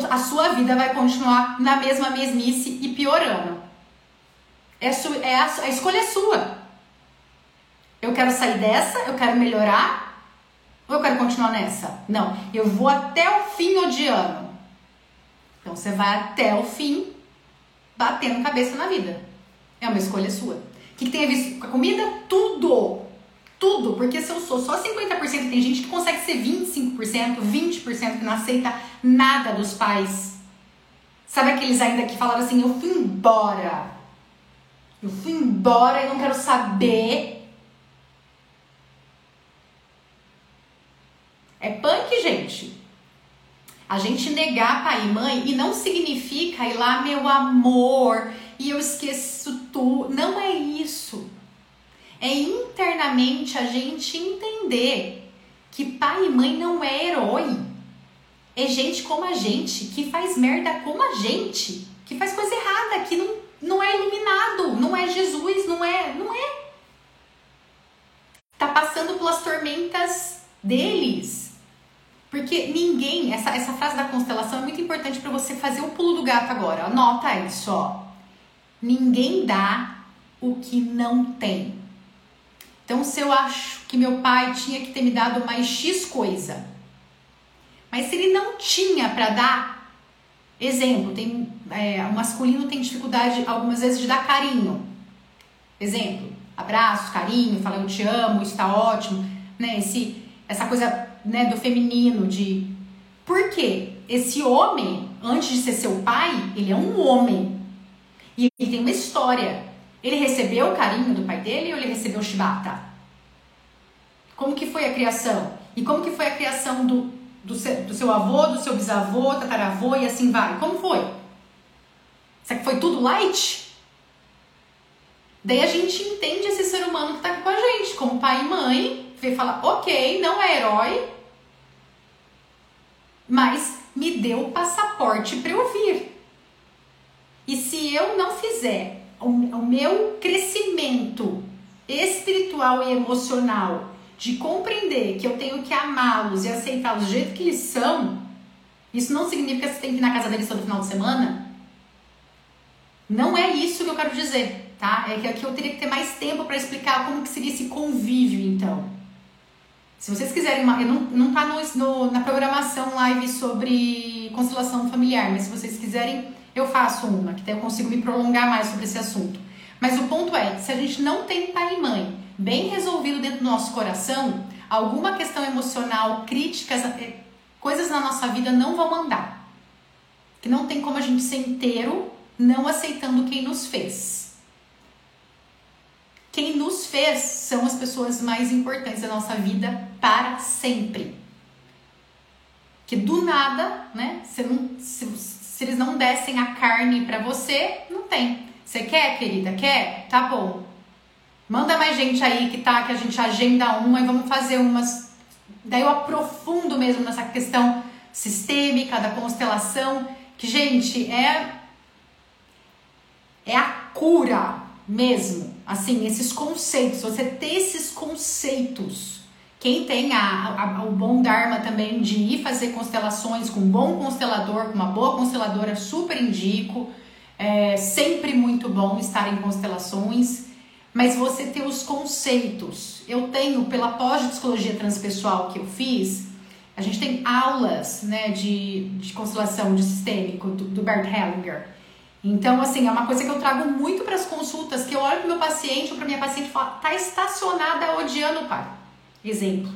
A sua vida vai continuar na mesma mesmice e piorando. É, é a, a escolha é sua. Eu quero sair dessa, eu quero melhorar, ou eu quero continuar nessa? Não, eu vou até o fim odiando. Então você vai até o fim batendo cabeça na vida. É uma escolha sua. O que, que tem a ver com a comida? Tudo! Tudo! Porque se eu sou só 50%, tem gente que consegue ser 25%, 20% que não aceita nada dos pais. Sabe aqueles ainda que falaram assim: eu fui embora. Eu fui embora e não quero saber É punk, gente. A gente negar pai e mãe e não significa ir lá, meu amor, e eu esqueço tu. Não é isso. É internamente a gente entender que pai e mãe não é herói. É gente como a gente, que faz merda como a gente, que faz coisa errada, que não, não é iluminado, não é Jesus, não é, não é. Tá passando pelas tormentas deles. Porque ninguém, essa, essa frase da constelação é muito importante para você fazer o pulo do gato agora. Anota isso, ó. Ninguém dá o que não tem. Então, se eu acho que meu pai tinha que ter me dado mais X coisa, mas se ele não tinha para dar, exemplo, tem é, o masculino tem dificuldade algumas vezes de dar carinho. Exemplo, abraço, carinho, falar eu te amo, está ótimo, né? Esse, essa coisa né, do feminino, de. Por quê? Esse homem, antes de ser seu pai, ele é um homem. E ele tem uma história. Ele recebeu o carinho do pai dele ou ele recebeu chibata? Como que foi a criação? E como que foi a criação do, do, seu, do seu avô, do seu bisavô, tataravô e assim vai? Como foi? Será que foi tudo light? Daí a gente entende esse ser humano que tá aqui com a gente, como pai e mãe, vê falar, ok, não é herói, mas me deu o passaporte para eu vir. E se eu não fizer o, o meu crescimento espiritual e emocional de compreender que eu tenho que amá-los e aceitá-los do jeito que eles são, isso não significa que você tem que ir na casa deles todo final de semana. Não é isso que eu quero dizer, tá? É que aqui eu teria que ter mais tempo para explicar como que seria esse convívio, então. Se vocês quiserem, uma, não, não tá no, na programação live sobre constelação familiar, mas se vocês quiserem, eu faço uma, que daí eu consigo me prolongar mais sobre esse assunto. Mas o ponto é, se a gente não tem pai e mãe bem resolvido dentro do nosso coração, alguma questão emocional, críticas, é, coisas na nossa vida não vão andar. Que não tem como a gente ser inteiro não aceitando quem nos fez quem nos fez são as pessoas mais importantes da nossa vida para sempre. Que do nada, né? Se, não, se, se eles não dessem a carne para você, não tem. Você quer, querida? Quer? Tá bom. Manda mais gente aí que tá, que a gente agenda uma e vamos fazer umas. Daí eu aprofundo mesmo nessa questão sistêmica da constelação, que, gente, é. É a cura mesmo. Assim, esses conceitos, você ter esses conceitos Quem tem a, a, o bom Dharma também de ir fazer constelações com um bom constelador, com uma boa consteladora, super indico. É sempre muito bom estar em constelações, mas você ter os conceitos. Eu tenho, pela pós-psicologia transpessoal que eu fiz, a gente tem aulas né, de, de constelação de sistêmico do, do Bert Hellinger. Então, assim, é uma coisa que eu trago muito para as consultas, que eu olho para meu paciente ou para minha paciente e falo, tá estacionada odiando o pai. Exemplo.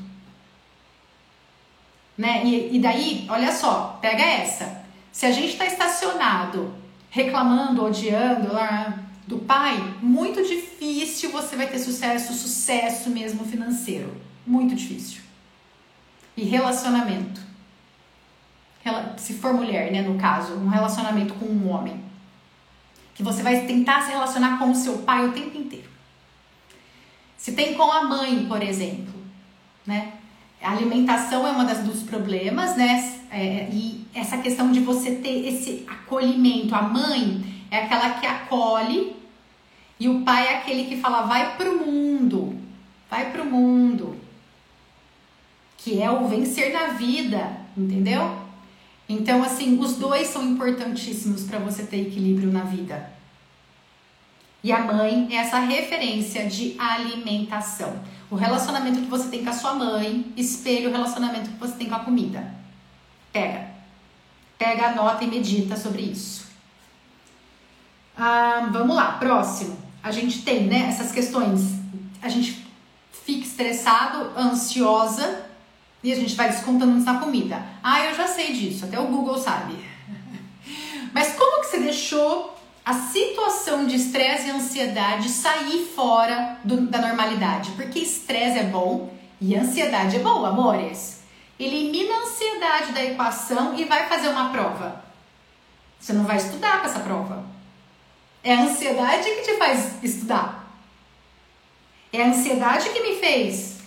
Né? E, e daí, olha só, pega essa. Se a gente está estacionado, reclamando, odiando lá, do pai, muito difícil você vai ter sucesso, sucesso mesmo financeiro. Muito difícil. E relacionamento. Se for mulher, né, no caso, um relacionamento com um homem. Que você vai tentar se relacionar com o seu pai o tempo inteiro. Se tem com a mãe, por exemplo, né? A alimentação é um dos problemas, né? É, e essa questão de você ter esse acolhimento. A mãe é aquela que acolhe e o pai é aquele que fala, vai pro mundo, vai pro mundo. Que é o vencer na vida, entendeu? Então, assim, os dois são importantíssimos para você ter equilíbrio na vida. E a mãe é essa referência de alimentação. O relacionamento que você tem com a sua mãe espelha o relacionamento que você tem com a comida. Pega. Pega, anota e medita sobre isso. Ah, vamos lá, próximo. A gente tem, né, essas questões. A gente fica estressado, ansiosa e a gente vai descontando isso na comida. Ah, eu já sei disso, até o Google sabe. Mas como que você deixou a situação de estresse e ansiedade sair fora do, da normalidade. Porque estresse é bom e ansiedade é bom, amores. Elimina a ansiedade da equação e vai fazer uma prova. Você não vai estudar para essa prova. É a ansiedade que te faz estudar. É a ansiedade que me fez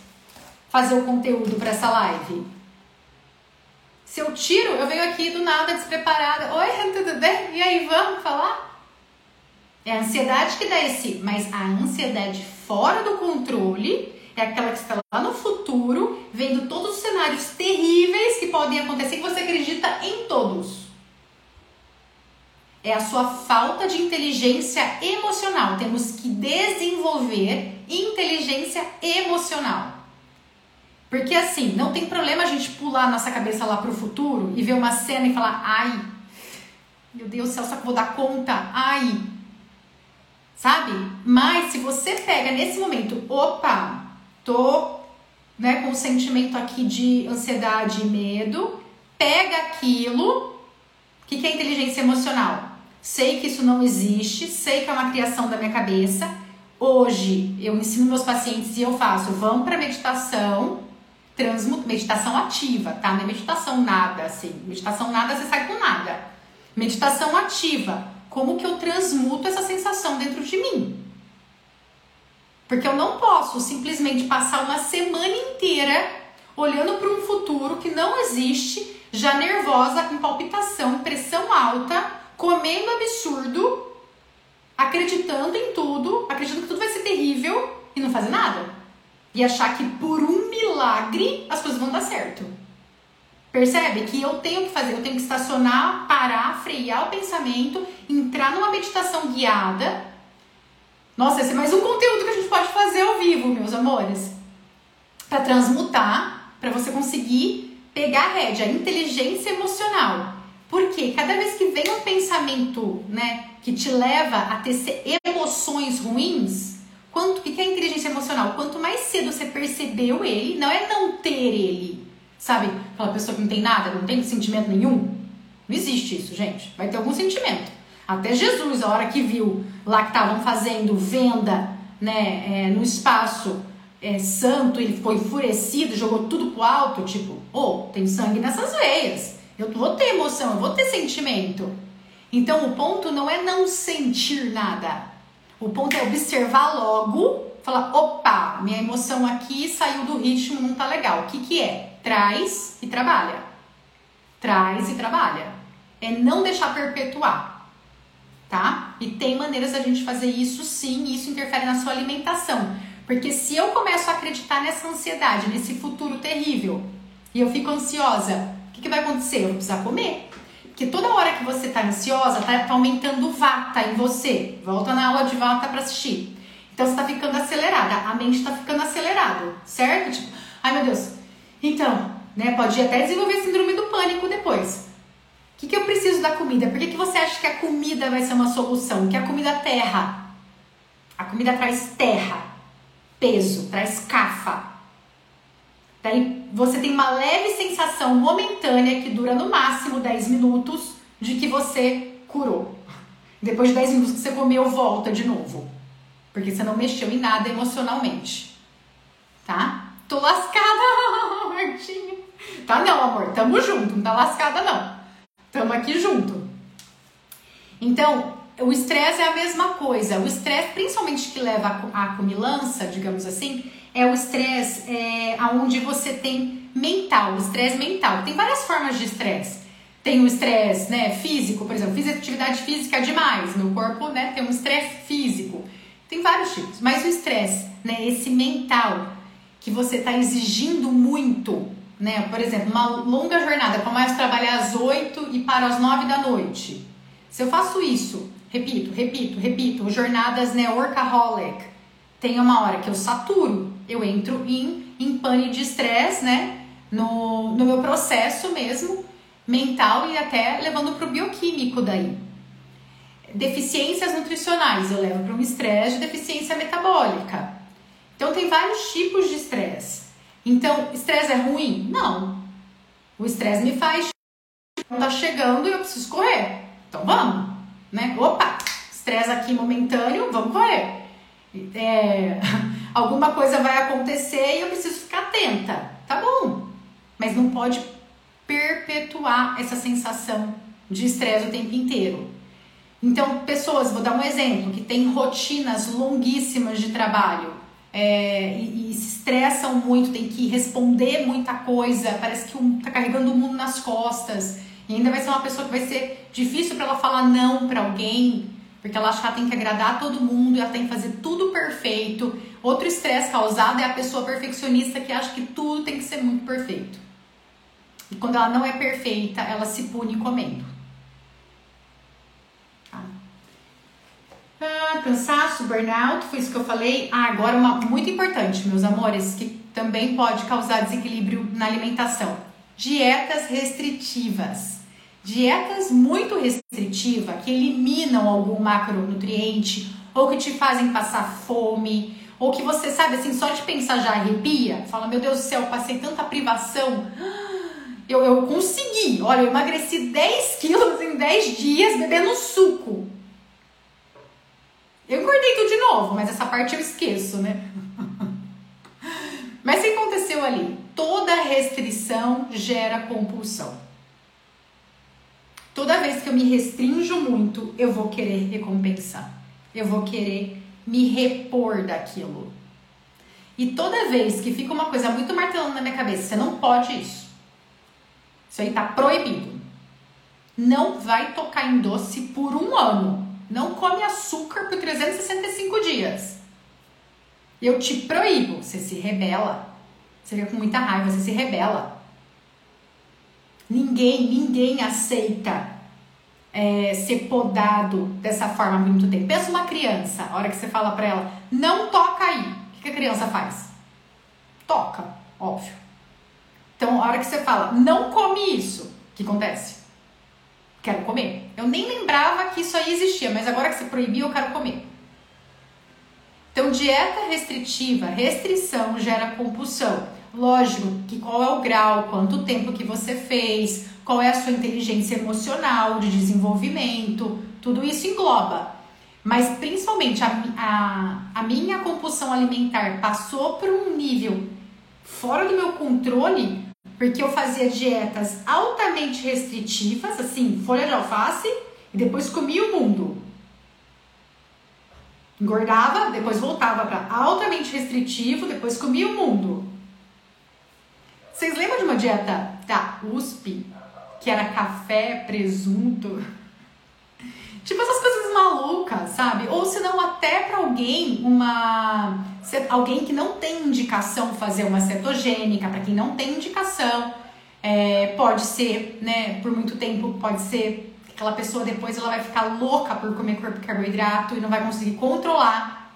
fazer o conteúdo para essa live. Se eu tiro, eu venho aqui do nada despreparada. Oi, tudo bem? E aí, vamos falar? É a ansiedade que dá esse, mas a ansiedade fora do controle é aquela que está lá no futuro, vendo todos os cenários terríveis que podem acontecer e você acredita em todos. É a sua falta de inteligência emocional. Temos que desenvolver inteligência emocional. Porque assim, não tem problema a gente pular nossa cabeça lá pro futuro e ver uma cena e falar: ai, meu Deus do céu, só que vou dar conta? Ai, sabe? Mas se você pega nesse momento, opa, tô né, com um sentimento aqui de ansiedade e medo, pega aquilo. O que, que é inteligência emocional? Sei que isso não existe, sei que é uma criação da minha cabeça. Hoje eu ensino meus pacientes e eu faço, vão para meditação, transmut, meditação ativa, tá? Não é meditação nada assim. Meditação nada, você sai com nada. Meditação ativa como que eu transmuto essa sensação dentro de mim? Porque eu não posso simplesmente passar uma semana inteira olhando para um futuro que não existe, já nervosa, com palpitação, pressão alta, comendo absurdo, acreditando em tudo, acreditando que tudo vai ser terrível e não fazer nada. E achar que por um milagre as coisas vão dar certo. Percebe que eu tenho que fazer, eu tenho que estacionar, parar, frear o pensamento, entrar numa meditação guiada. Nossa, esse é mais um conteúdo que a gente pode fazer ao vivo, meus amores. Para transmutar, para você conseguir pegar a rédea, a inteligência emocional. Porque cada vez que vem um pensamento, né, que te leva a ter emoções ruins, quanto que é inteligência emocional? Quanto mais cedo você percebeu ele, não é não ter ele, Sabe? Aquela pessoa que não tem nada, não tem sentimento nenhum. Não existe isso, gente. Vai ter algum sentimento. Até Jesus, a hora que viu lá que estavam fazendo venda né, é, no espaço é, santo, ele ficou enfurecido, jogou tudo pro alto, tipo, oh, tem sangue nessas veias. Eu vou ter emoção, eu vou ter sentimento. Então o ponto não é não sentir nada. O ponto é observar logo, falar, opa, minha emoção aqui saiu do ritmo, não tá legal. O que que é? Traz e trabalha. Traz e trabalha. É não deixar perpetuar, tá? E tem maneiras da gente fazer isso sim, e isso interfere na sua alimentação. Porque se eu começo a acreditar nessa ansiedade, nesse futuro terrível, e eu fico ansiosa, o que, que vai acontecer? Eu vou precisar comer. Porque toda hora que você tá ansiosa, tá, tá aumentando vata em você. Volta na aula de vata para assistir. Então você tá ficando acelerada, a mente tá ficando acelerada, certo? Tipo, ai meu Deus. Então, né, pode até desenvolver síndrome do pânico depois. O que, que eu preciso da comida? Por que, que você acha que a comida vai ser uma solução? Que a comida terra. A comida traz terra, peso, traz cafa. Daí você tem uma leve sensação momentânea que dura no máximo 10 minutos de que você curou. Depois de 10 minutos que você comeu, volta de novo. Porque você não mexeu em nada emocionalmente. Tá? Tô lascada, Martinho. Tá não, amor. Tamo junto. Não tá lascada, não. Tamo aqui junto. Então, o estresse é a mesma coisa. O estresse, principalmente que leva à comilança, digamos assim, é o estresse é, onde você tem mental, o estresse mental. Tem várias formas de estresse. Tem o estresse né, físico, por exemplo, fiz atividade física demais, meu corpo né, tem um estresse físico. Tem vários tipos, mas o estresse, né, esse mental, que você está exigindo muito, né? Por exemplo, uma longa jornada, começo a trabalhar às 8 e para às 9 da noite. Se eu faço isso, repito, repito, repito, jornadas né, workaholic, tem uma hora que eu saturo, eu entro em, em pane de estresse, né? No, no meu processo mesmo, mental e até levando para o bioquímico daí. Deficiências nutricionais, eu levo para um estresse de deficiência metabólica. Então tem vários tipos de estresse. Então, estresse é ruim? Não. O estresse me faz tá chegando e eu preciso correr. Então vamos, né? Opa, estresse aqui momentâneo, vamos correr. É, alguma coisa vai acontecer e eu preciso ficar atenta. Tá bom. Mas não pode perpetuar essa sensação de estresse o tempo inteiro. Então, pessoas, vou dar um exemplo, que tem rotinas longuíssimas de trabalho é, e, e, se estressam muito, tem que responder muita coisa, parece que um, tá carregando o mundo nas costas. E ainda vai ser uma pessoa que vai ser difícil para ela falar não para alguém, porque ela acha que ela tem que agradar todo mundo e ela tem que fazer tudo perfeito. Outro estresse causado é a pessoa perfeccionista que acha que tudo tem que ser muito perfeito. E quando ela não é perfeita, ela se pune comendo. Cansaço, burnout, foi isso que eu falei. Ah, agora uma muito importante, meus amores, que também pode causar desequilíbrio na alimentação. Dietas restritivas. Dietas muito restritivas que eliminam algum macronutriente ou que te fazem passar fome, ou que você sabe assim, só de pensar já arrepia, fala: Meu Deus do céu, passei tanta privação. Eu, eu consegui, olha, eu emagreci 10 quilos em 10 dias bebendo suco. Eu engordei tudo de novo, mas essa parte eu esqueço, né? mas o que aconteceu ali? Toda restrição gera compulsão. Toda vez que eu me restrinjo muito, eu vou querer recompensar. Eu vou querer me repor daquilo. E toda vez que fica uma coisa muito martelando na minha cabeça, você não pode isso. Isso aí tá proibido. Não vai tocar em doce por um ano. Não come açúcar por 365 dias. Eu te proíbo. Você se rebela. Você fica com muita raiva, você se rebela. Ninguém, ninguém aceita é, ser podado dessa forma por muito tempo. Pensa uma criança, a hora que você fala pra ela, não toca aí. O que a criança faz? Toca, óbvio. Então, a hora que você fala, não come isso, o que acontece? Quero comer. Eu nem lembrava que isso aí existia, mas agora que você proibiu, eu quero comer. Então, dieta restritiva, restrição gera compulsão. Lógico que qual é o grau, quanto tempo que você fez, qual é a sua inteligência emocional, de desenvolvimento, tudo isso engloba. Mas principalmente a, a, a minha compulsão alimentar passou por um nível fora do meu controle porque eu fazia dietas altamente restritivas, assim, folha de alface, e depois comia o mundo. Engordava, depois voltava para altamente restritivo, depois comia o mundo. Vocês lembram de uma dieta da USP, que era café, presunto? Tipo essas coisas malucas. sabe? Ou se não até para alguém uma alguém que não tem indicação fazer uma cetogênica, para quem não tem indicação, é, pode ser, né, por muito tempo pode ser aquela pessoa depois ela vai ficar louca por comer carboidrato e não vai conseguir controlar,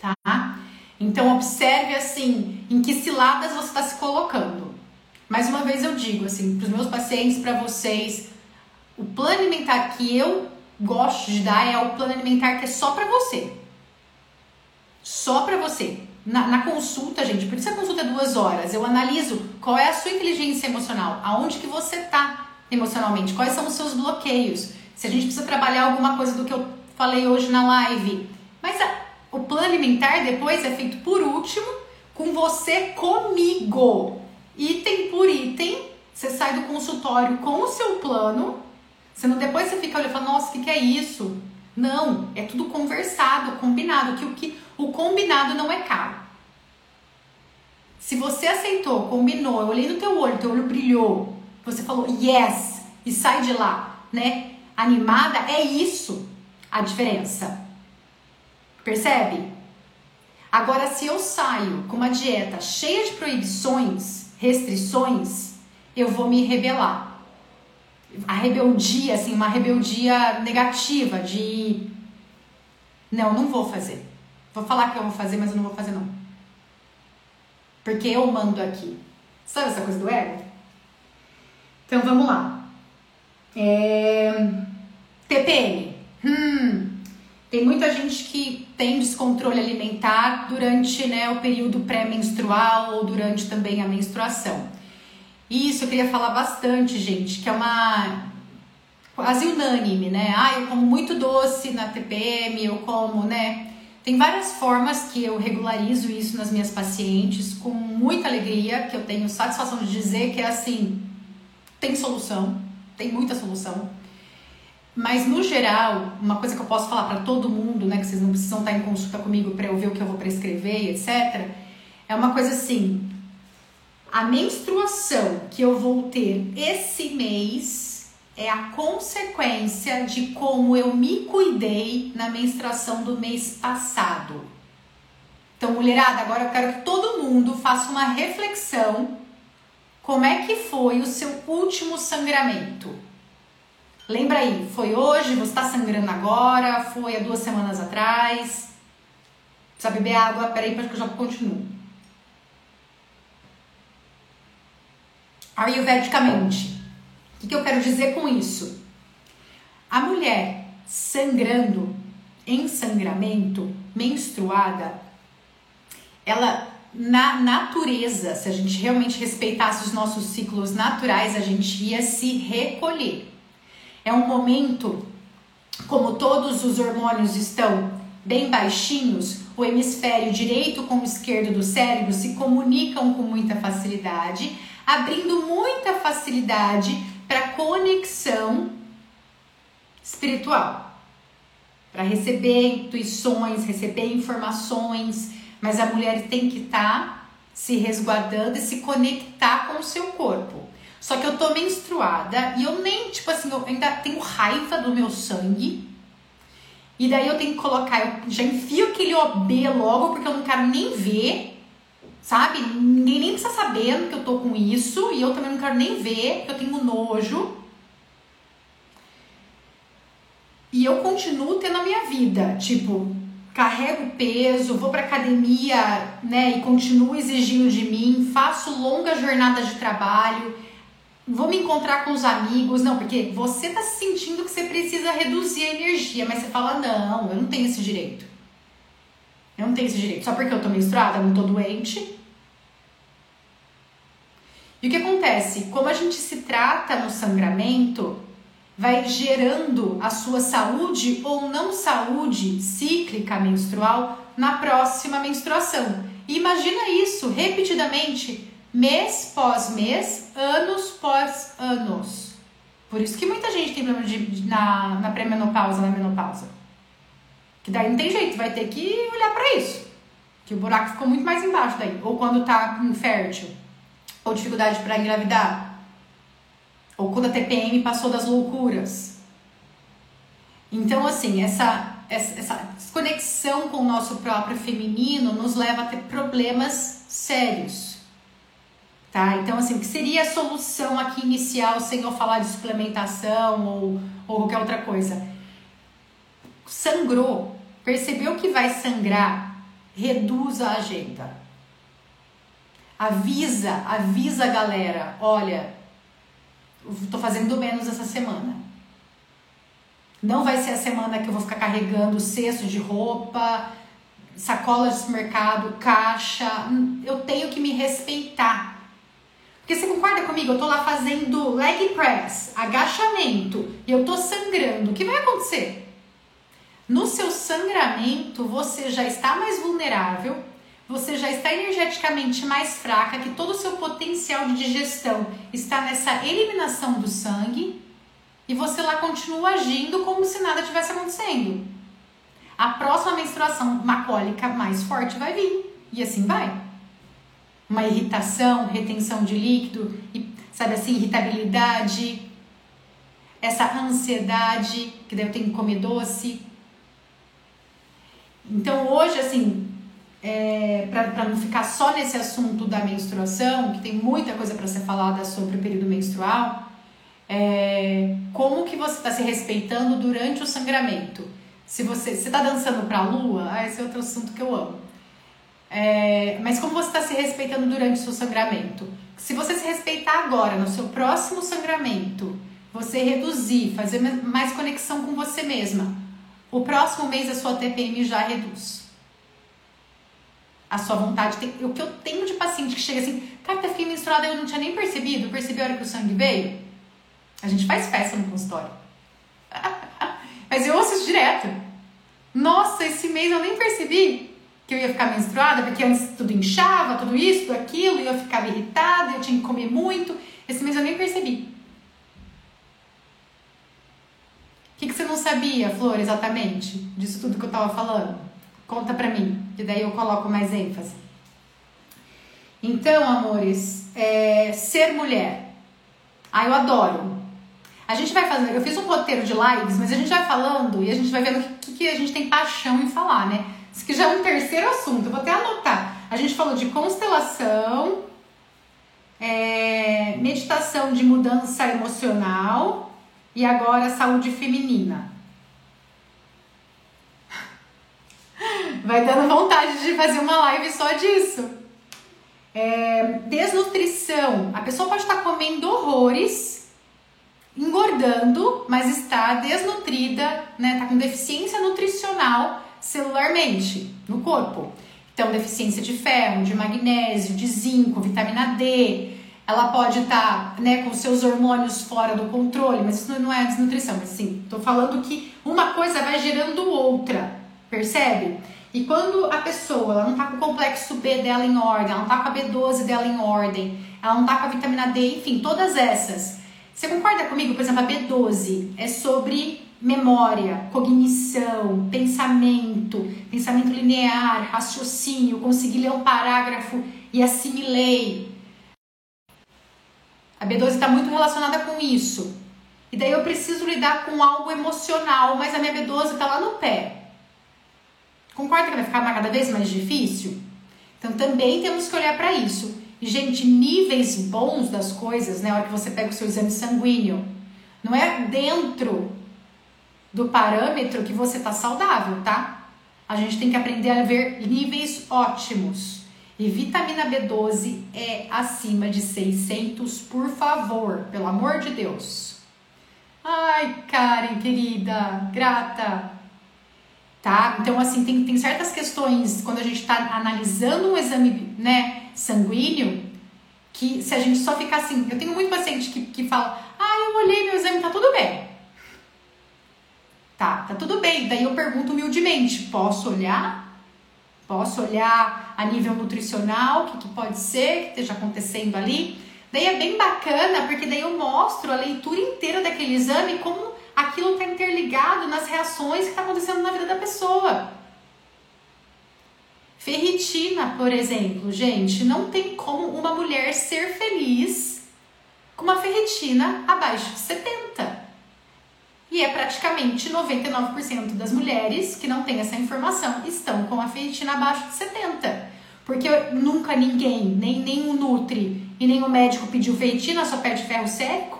tá? Então observe assim em que ciladas você está se colocando. Mais uma vez eu digo assim para os meus pacientes, para vocês, o plano alimentar que eu gosto de dar é o plano alimentar que é só para você, só para você. Na, na, consulta, gente, por isso a consulta é duas horas. Eu analiso qual é a sua inteligência emocional, aonde que você tá emocionalmente, quais são os seus bloqueios. Se a gente precisa trabalhar alguma coisa do que eu falei hoje na live. Mas a, o plano alimentar depois é feito por último com você comigo. Item por item, você sai do consultório com o seu plano. Você não, depois você fica olhando e fala, nossa, o que, que é isso? Não, é tudo conversado, combinado. Que o que o combinado não é caro. Se você aceitou, combinou, eu olhei no teu olho, teu olho brilhou, você falou yes e sai de lá, né? Animada, é isso a diferença. Percebe? Agora, se eu saio com uma dieta cheia de proibições, restrições, eu vou me rebelar. A rebeldia, assim, uma rebeldia negativa de não, não vou fazer. Vou falar que eu vou fazer, mas eu não vou fazer não. Porque eu mando aqui. Sabe essa coisa do ego? Então vamos lá. É... TPM. Hum, tem muita gente que tem descontrole alimentar durante né, o período pré-menstrual ou durante também a menstruação. Isso eu queria falar bastante, gente, que é uma quase unânime, né? Ah, eu como muito doce na TPM, eu como, né? Tem várias formas que eu regularizo isso nas minhas pacientes com muita alegria, que eu tenho satisfação de dizer que é assim, tem solução, tem muita solução. Mas no geral, uma coisa que eu posso falar para todo mundo, né, que vocês não precisam estar em consulta comigo para eu ver o que eu vou prescrever, etc. É uma coisa assim: a menstruação que eu vou ter esse mês é a consequência de como eu me cuidei na menstruação do mês passado. Então, mulherada, agora eu quero que todo mundo faça uma reflexão como é que foi o seu último sangramento. Lembra aí, foi hoje, você está sangrando agora, foi há duas semanas atrás. Precisa beber água, peraí, que eu já continuo. Ayurvedicamente, o que, que eu quero dizer com isso? A mulher sangrando, em sangramento, menstruada, ela na natureza, se a gente realmente respeitasse os nossos ciclos naturais, a gente ia se recolher. É um momento, como todos os hormônios estão bem baixinhos, o hemisfério direito com o esquerdo do cérebro se comunicam com muita facilidade, abrindo muita facilidade para conexão espiritual, para receber intuições, receber informações, mas a mulher tem que estar tá se resguardando e se conectar com o seu corpo. Só que eu tô menstruada e eu nem, tipo assim, eu ainda tenho raiva do meu sangue. E daí eu tenho que colocar, eu já enfio aquele OB logo, porque eu não quero nem ver, sabe? Ninguém nem precisa saber que eu tô com isso. E eu também não quero nem ver, porque eu tenho nojo. E eu continuo tendo a minha vida, tipo, carrego peso, vou pra academia, né, e continuo exigindo de mim, faço longas jornadas de trabalho vou me encontrar com os amigos, não, porque você tá sentindo que você precisa reduzir a energia, mas você fala, não, eu não tenho esse direito. Eu não tenho esse direito. Só porque eu tô menstruada, não tô doente. E o que acontece? Como a gente se trata no sangramento, vai gerando a sua saúde ou não saúde cíclica menstrual na próxima menstruação. E imagina isso repetidamente mês pós mês, anos pós anos. Por isso que muita gente tem problema de, de na, na pré-menopausa, na menopausa. Que daí não tem jeito, vai ter que olhar para isso. Que o buraco ficou muito mais embaixo daí. Ou quando tá infértil, ou dificuldade para engravidar, ou quando a TPM passou das loucuras. Então, assim, essa essa desconexão com o nosso próprio feminino nos leva a ter problemas sérios. Tá? Então, assim, o que seria a solução aqui inicial, sem eu falar de suplementação ou, ou qualquer outra coisa? Sangrou, percebeu que vai sangrar, reduz a agenda. Avisa, avisa a galera, olha, tô fazendo menos essa semana. Não vai ser a semana que eu vou ficar carregando cesto de roupa, sacola de supermercado, caixa. Eu tenho que me respeitar. Porque você concorda comigo? Eu tô lá fazendo leg press, agachamento, e eu tô sangrando. O que vai acontecer? No seu sangramento, você já está mais vulnerável, você já está energeticamente mais fraca, que todo o seu potencial de digestão está nessa eliminação do sangue e você lá continua agindo como se nada tivesse acontecendo. A próxima menstruação, uma cólica mais forte vai vir e assim vai. Uma irritação, retenção de líquido, sabe assim, irritabilidade, essa ansiedade, que daí eu tenho que comer doce. Então hoje, assim, é, para não ficar só nesse assunto da menstruação, que tem muita coisa para ser falada sobre o período menstrual, é, como que você está se respeitando durante o sangramento? Se você está dançando para a lua, ah, esse é outro assunto que eu amo. É, mas como você está se respeitando durante o seu sangramento? Se você se respeitar agora, no seu próximo sangramento, você reduzir, fazer mais conexão com você mesma, o próximo mês a sua TPM já reduz a sua vontade. Tem, o que eu tenho de paciente que chega assim, cara, tá fiquei menstruada eu não tinha nem percebido, percebi a hora que o sangue veio. A gente faz festa no consultório. Mas eu ouço isso direto. Nossa, esse mês eu nem percebi que eu ia ficar menstruada, porque antes tudo inchava, tudo isso, tudo aquilo, e eu ficava irritada, eu tinha que comer muito. Esse mês eu nem percebi. O que, que você não sabia, Flor, exatamente, disso tudo que eu tava falando? Conta pra mim, que daí eu coloco mais ênfase. Então, amores, é, ser mulher. Ah, eu adoro. A gente vai fazer, eu fiz um roteiro de lives, mas a gente vai falando e a gente vai vendo o que, que a gente tem paixão em falar, né? Isso aqui já é um terceiro assunto, vou até anotar. A gente falou de constelação, é, meditação de mudança emocional e agora saúde feminina. Vai dando vontade de fazer uma live só disso. É, desnutrição. A pessoa pode estar comendo horrores, engordando, mas está desnutrida, né? Está com deficiência nutricional celularmente no corpo. Então, deficiência de ferro, de magnésio, de zinco, vitamina D. Ela pode estar tá, né, com seus hormônios fora do controle, mas isso não é desnutrição. Mas sim, tô falando que uma coisa vai gerando outra, percebe? E quando a pessoa ela não tá com o complexo B dela em ordem, ela não tá com a B12 dela em ordem, ela não tá com a vitamina D, enfim, todas essas. Você concorda comigo? Por exemplo, a B12 é sobre memória, cognição, pensamento, pensamento linear, raciocínio, conseguir ler um parágrafo e assimilei. A B12 está muito relacionada com isso. E daí eu preciso lidar com algo emocional, mas a minha B12 está lá no pé. Concorda que vai ficar cada vez mais difícil? Então também temos que olhar para isso. E, gente, níveis bons das coisas, né? A hora que você pega o seu exame sanguíneo, não é dentro do parâmetro que você tá saudável, tá? A gente tem que aprender a ver níveis ótimos. E vitamina B12 é acima de 600, por favor, pelo amor de Deus. Ai, Karen, querida, grata tá? Então, assim, tem, tem certas questões, quando a gente está analisando um exame né, sanguíneo, que se a gente só ficar assim, eu tenho muito paciente que, que fala, ah, eu olhei meu exame, tá tudo bem. Tá, tá tudo bem. Daí eu pergunto humildemente, posso olhar? Posso olhar a nível nutricional, o que, que pode ser que esteja acontecendo ali? Daí é bem bacana, porque daí eu mostro a leitura inteira daquele exame como aquilo está interligado nas reações que está acontecendo na vida da pessoa. Ferritina, por exemplo, gente, não tem como uma mulher ser feliz com uma ferritina abaixo de 70. E é praticamente 99% das mulheres que não têm essa informação estão com a ferritina abaixo de 70. Porque nunca ninguém, nem, nem o Nutri e nem o médico pediu ferritina, só pede ferro seco.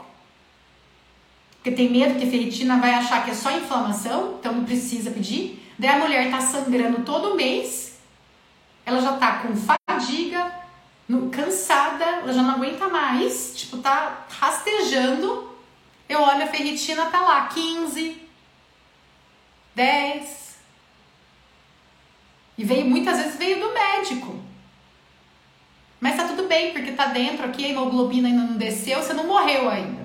Porque tem medo que ferritina vai achar que é só inflamação, então não precisa pedir. Daí a mulher tá sangrando todo mês, ela já tá com fadiga, cansada, ela já não aguenta mais, tipo, tá rastejando eu olho a ferritina, tá lá, 15, 10. E veio, muitas vezes veio do médico. Mas tá tudo bem, porque tá dentro aqui, a hemoglobina ainda não desceu, você não morreu ainda.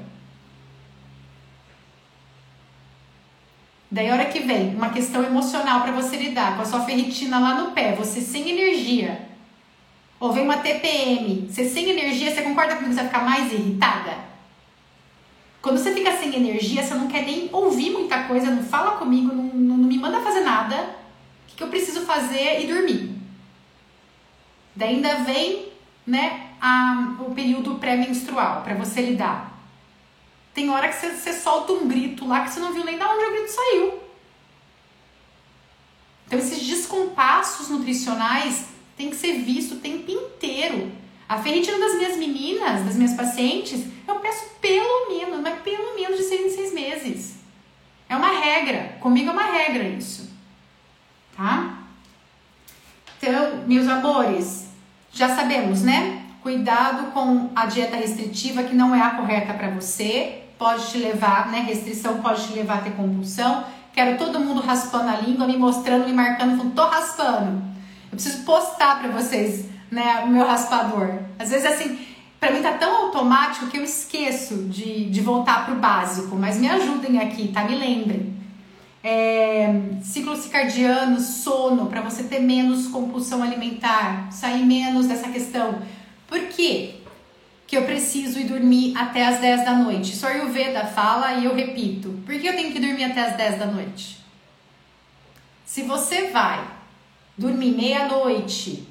Daí a hora que vem uma questão emocional para você lidar com a sua ferritina lá no pé, você sem energia. Ou vem uma TPM, você sem energia, você concorda comigo que você vai ficar mais irritada? Quando você fica sem energia, você não quer nem ouvir muita coisa, não fala comigo, não, não, não me manda fazer nada. O que, que eu preciso fazer e dormir? Daí ainda vem né, a, o período pré-menstrual para você lidar. Tem hora que você, solta um grito lá que você não viu nem de onde o grito saiu. Então esses descompassos nutricionais tem que ser visto o tempo inteiro. A ferritina das minhas meninas, das minhas pacientes, eu peço pelo menos, mas pelo menos de seis em seis meses. É uma regra. Comigo é uma regra isso. Tá? Então, meus amores, já sabemos, né? Cuidado com a dieta restritiva que não é a correta para você. Pode te levar, né? Restrição pode te levar a ter compulsão. Quero todo mundo raspando a língua, me mostrando, me marcando, falando, tô raspando. Eu preciso postar para vocês, né, o meu raspador. Às vezes assim, para mim tá tão automático que eu esqueço de, de voltar pro básico, mas me ajudem aqui, tá? Me lembrem. É, ciclo circadiano, sono, para você ter menos compulsão alimentar, sair menos dessa questão. Por quê? Que eu preciso ir dormir até as 10 da noite. Isso Ayurveda fala e eu repito. Por que eu tenho que dormir até as 10 da noite? Se você vai dormir meia-noite,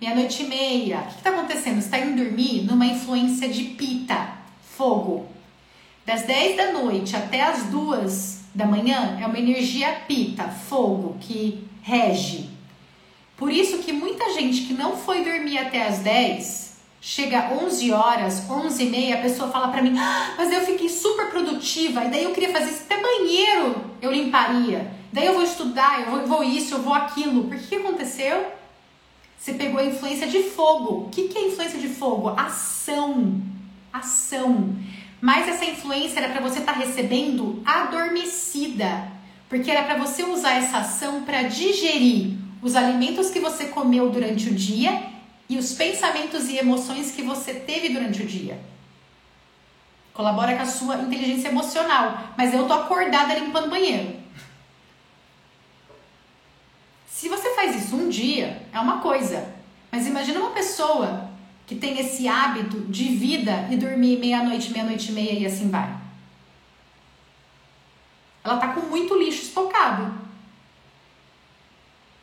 meia-noite e meia. O que está acontecendo? Você está indo dormir numa influência de pita, fogo. Das 10 da noite até as 2 da manhã é uma energia pita, fogo, que rege. Por isso que muita gente que não foi dormir até as 10, chega 11 horas, 11 e meia, a pessoa fala para mim, ah, mas eu fiquei super produtiva, e daí eu queria fazer isso, até banheiro eu limparia. Daí eu vou estudar, eu vou, isso, eu vou aquilo. Por que aconteceu? Você pegou a influência de fogo. O que, que é influência de fogo? Ação. Ação. Mas essa influência era para você estar tá recebendo adormecida. Porque era para você usar essa ação para digerir os alimentos que você comeu durante o dia e os pensamentos e emoções que você teve durante o dia. Colabora com a sua inteligência emocional. Mas eu tô acordada limpando banheiro. Se você faz isso um dia, é uma coisa. Mas imagina uma pessoa que tem esse hábito de vida e dormir meia-noite, meia-noite e meia e assim vai. Ela tá com muito lixo estocado.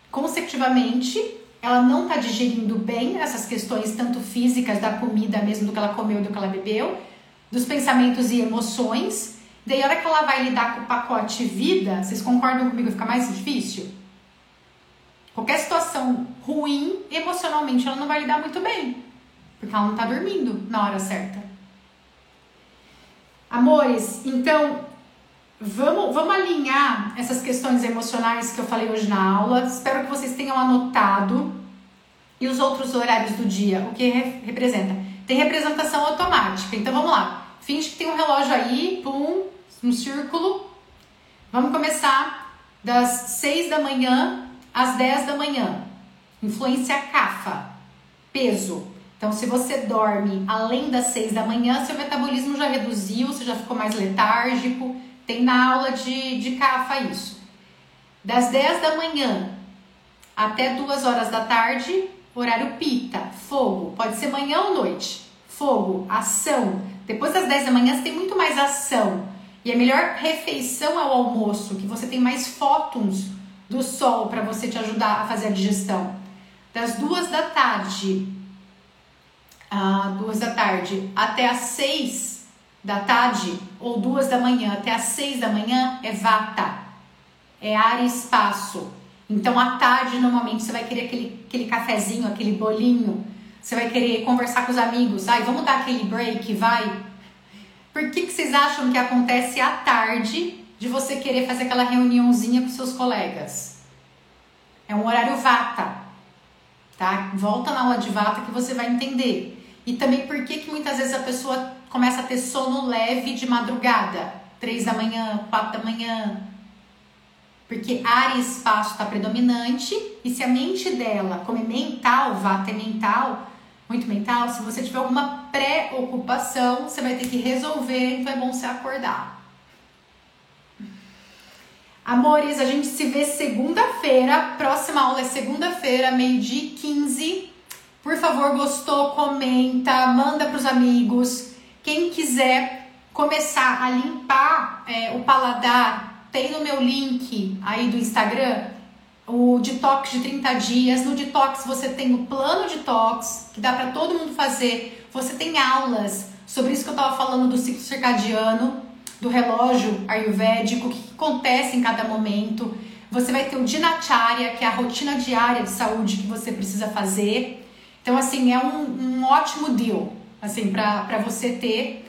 Consecutivamente, ela não tá digerindo bem essas questões, tanto físicas da comida mesmo, do que ela comeu, do que ela bebeu, dos pensamentos e emoções. Daí, a hora que ela vai lidar com o pacote vida, vocês concordam comigo? Fica mais difícil? Qualquer situação ruim, emocionalmente, ela não vai lidar muito bem. Porque ela não tá dormindo na hora certa. Amores, então vamos, vamos alinhar essas questões emocionais que eu falei hoje na aula. Espero que vocês tenham anotado. E os outros horários do dia, o que representa? Tem representação automática. Então vamos lá. Finge que tem um relógio aí, pum, um círculo. Vamos começar das 6 da manhã às 10 da manhã. Influência CAFA, peso. Então, se você dorme além das 6 da manhã, seu metabolismo já reduziu, você já ficou mais letárgico. Tem na aula de, de CAFA isso. Das 10 da manhã até 2 horas da tarde, horário pita, fogo. Pode ser manhã ou noite. Fogo, ação. Depois das 10 da manhã, você tem muito mais ação. E a melhor refeição é o almoço, que você tem mais fótons do sol para você te ajudar a fazer a digestão. Das duas da tarde, ah, duas da tarde até as seis da tarde ou duas da manhã até as seis da manhã é vata, é ar e espaço. Então à tarde normalmente você vai querer aquele, aquele cafezinho, aquele bolinho, você vai querer conversar com os amigos, ai, vamos dar aquele break, vai. Por que, que vocês acham que acontece à tarde de você querer fazer aquela reuniãozinha com seus colegas? É um horário vata, tá? Volta na aula de vata que você vai entender. E também por que, que muitas vezes a pessoa começa a ter sono leve de madrugada, três da manhã, quatro da manhã. Porque área e espaço está predominante, e se a mente dela, como é mental, vata é mental, muito mental, se você tiver alguma preocupação, você vai ter que resolver, então é bom você acordar. Amores, a gente se vê segunda-feira. Próxima aula é segunda-feira, meio-dia 15. Por favor, gostou? Comenta, manda para os amigos. Quem quiser começar a limpar é, o paladar, tem no meu link aí do Instagram o detox de 30 dias. No detox você tem o plano detox, que dá para todo mundo fazer. Você tem aulas sobre isso que eu estava falando do ciclo circadiano, do relógio ayurvédico, o que acontece em cada momento. Você vai ter o Dinacharya, que é a rotina diária de saúde que você precisa fazer. Então, assim, é um, um ótimo deal, assim, para você ter.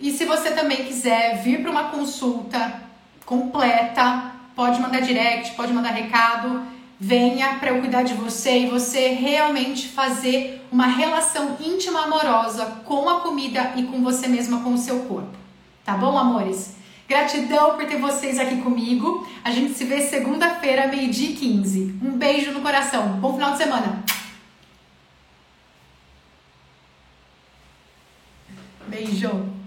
E se você também quiser vir para uma consulta completa, pode mandar direct, pode mandar recado, venha para eu cuidar de você e você realmente fazer uma relação íntima amorosa com a comida e com você mesma, com o seu corpo. Tá bom, amores? Gratidão por ter vocês aqui comigo. A gente se vê segunda-feira, meio-dia e 15. Um beijo no coração. Bom final de semana. Beijo!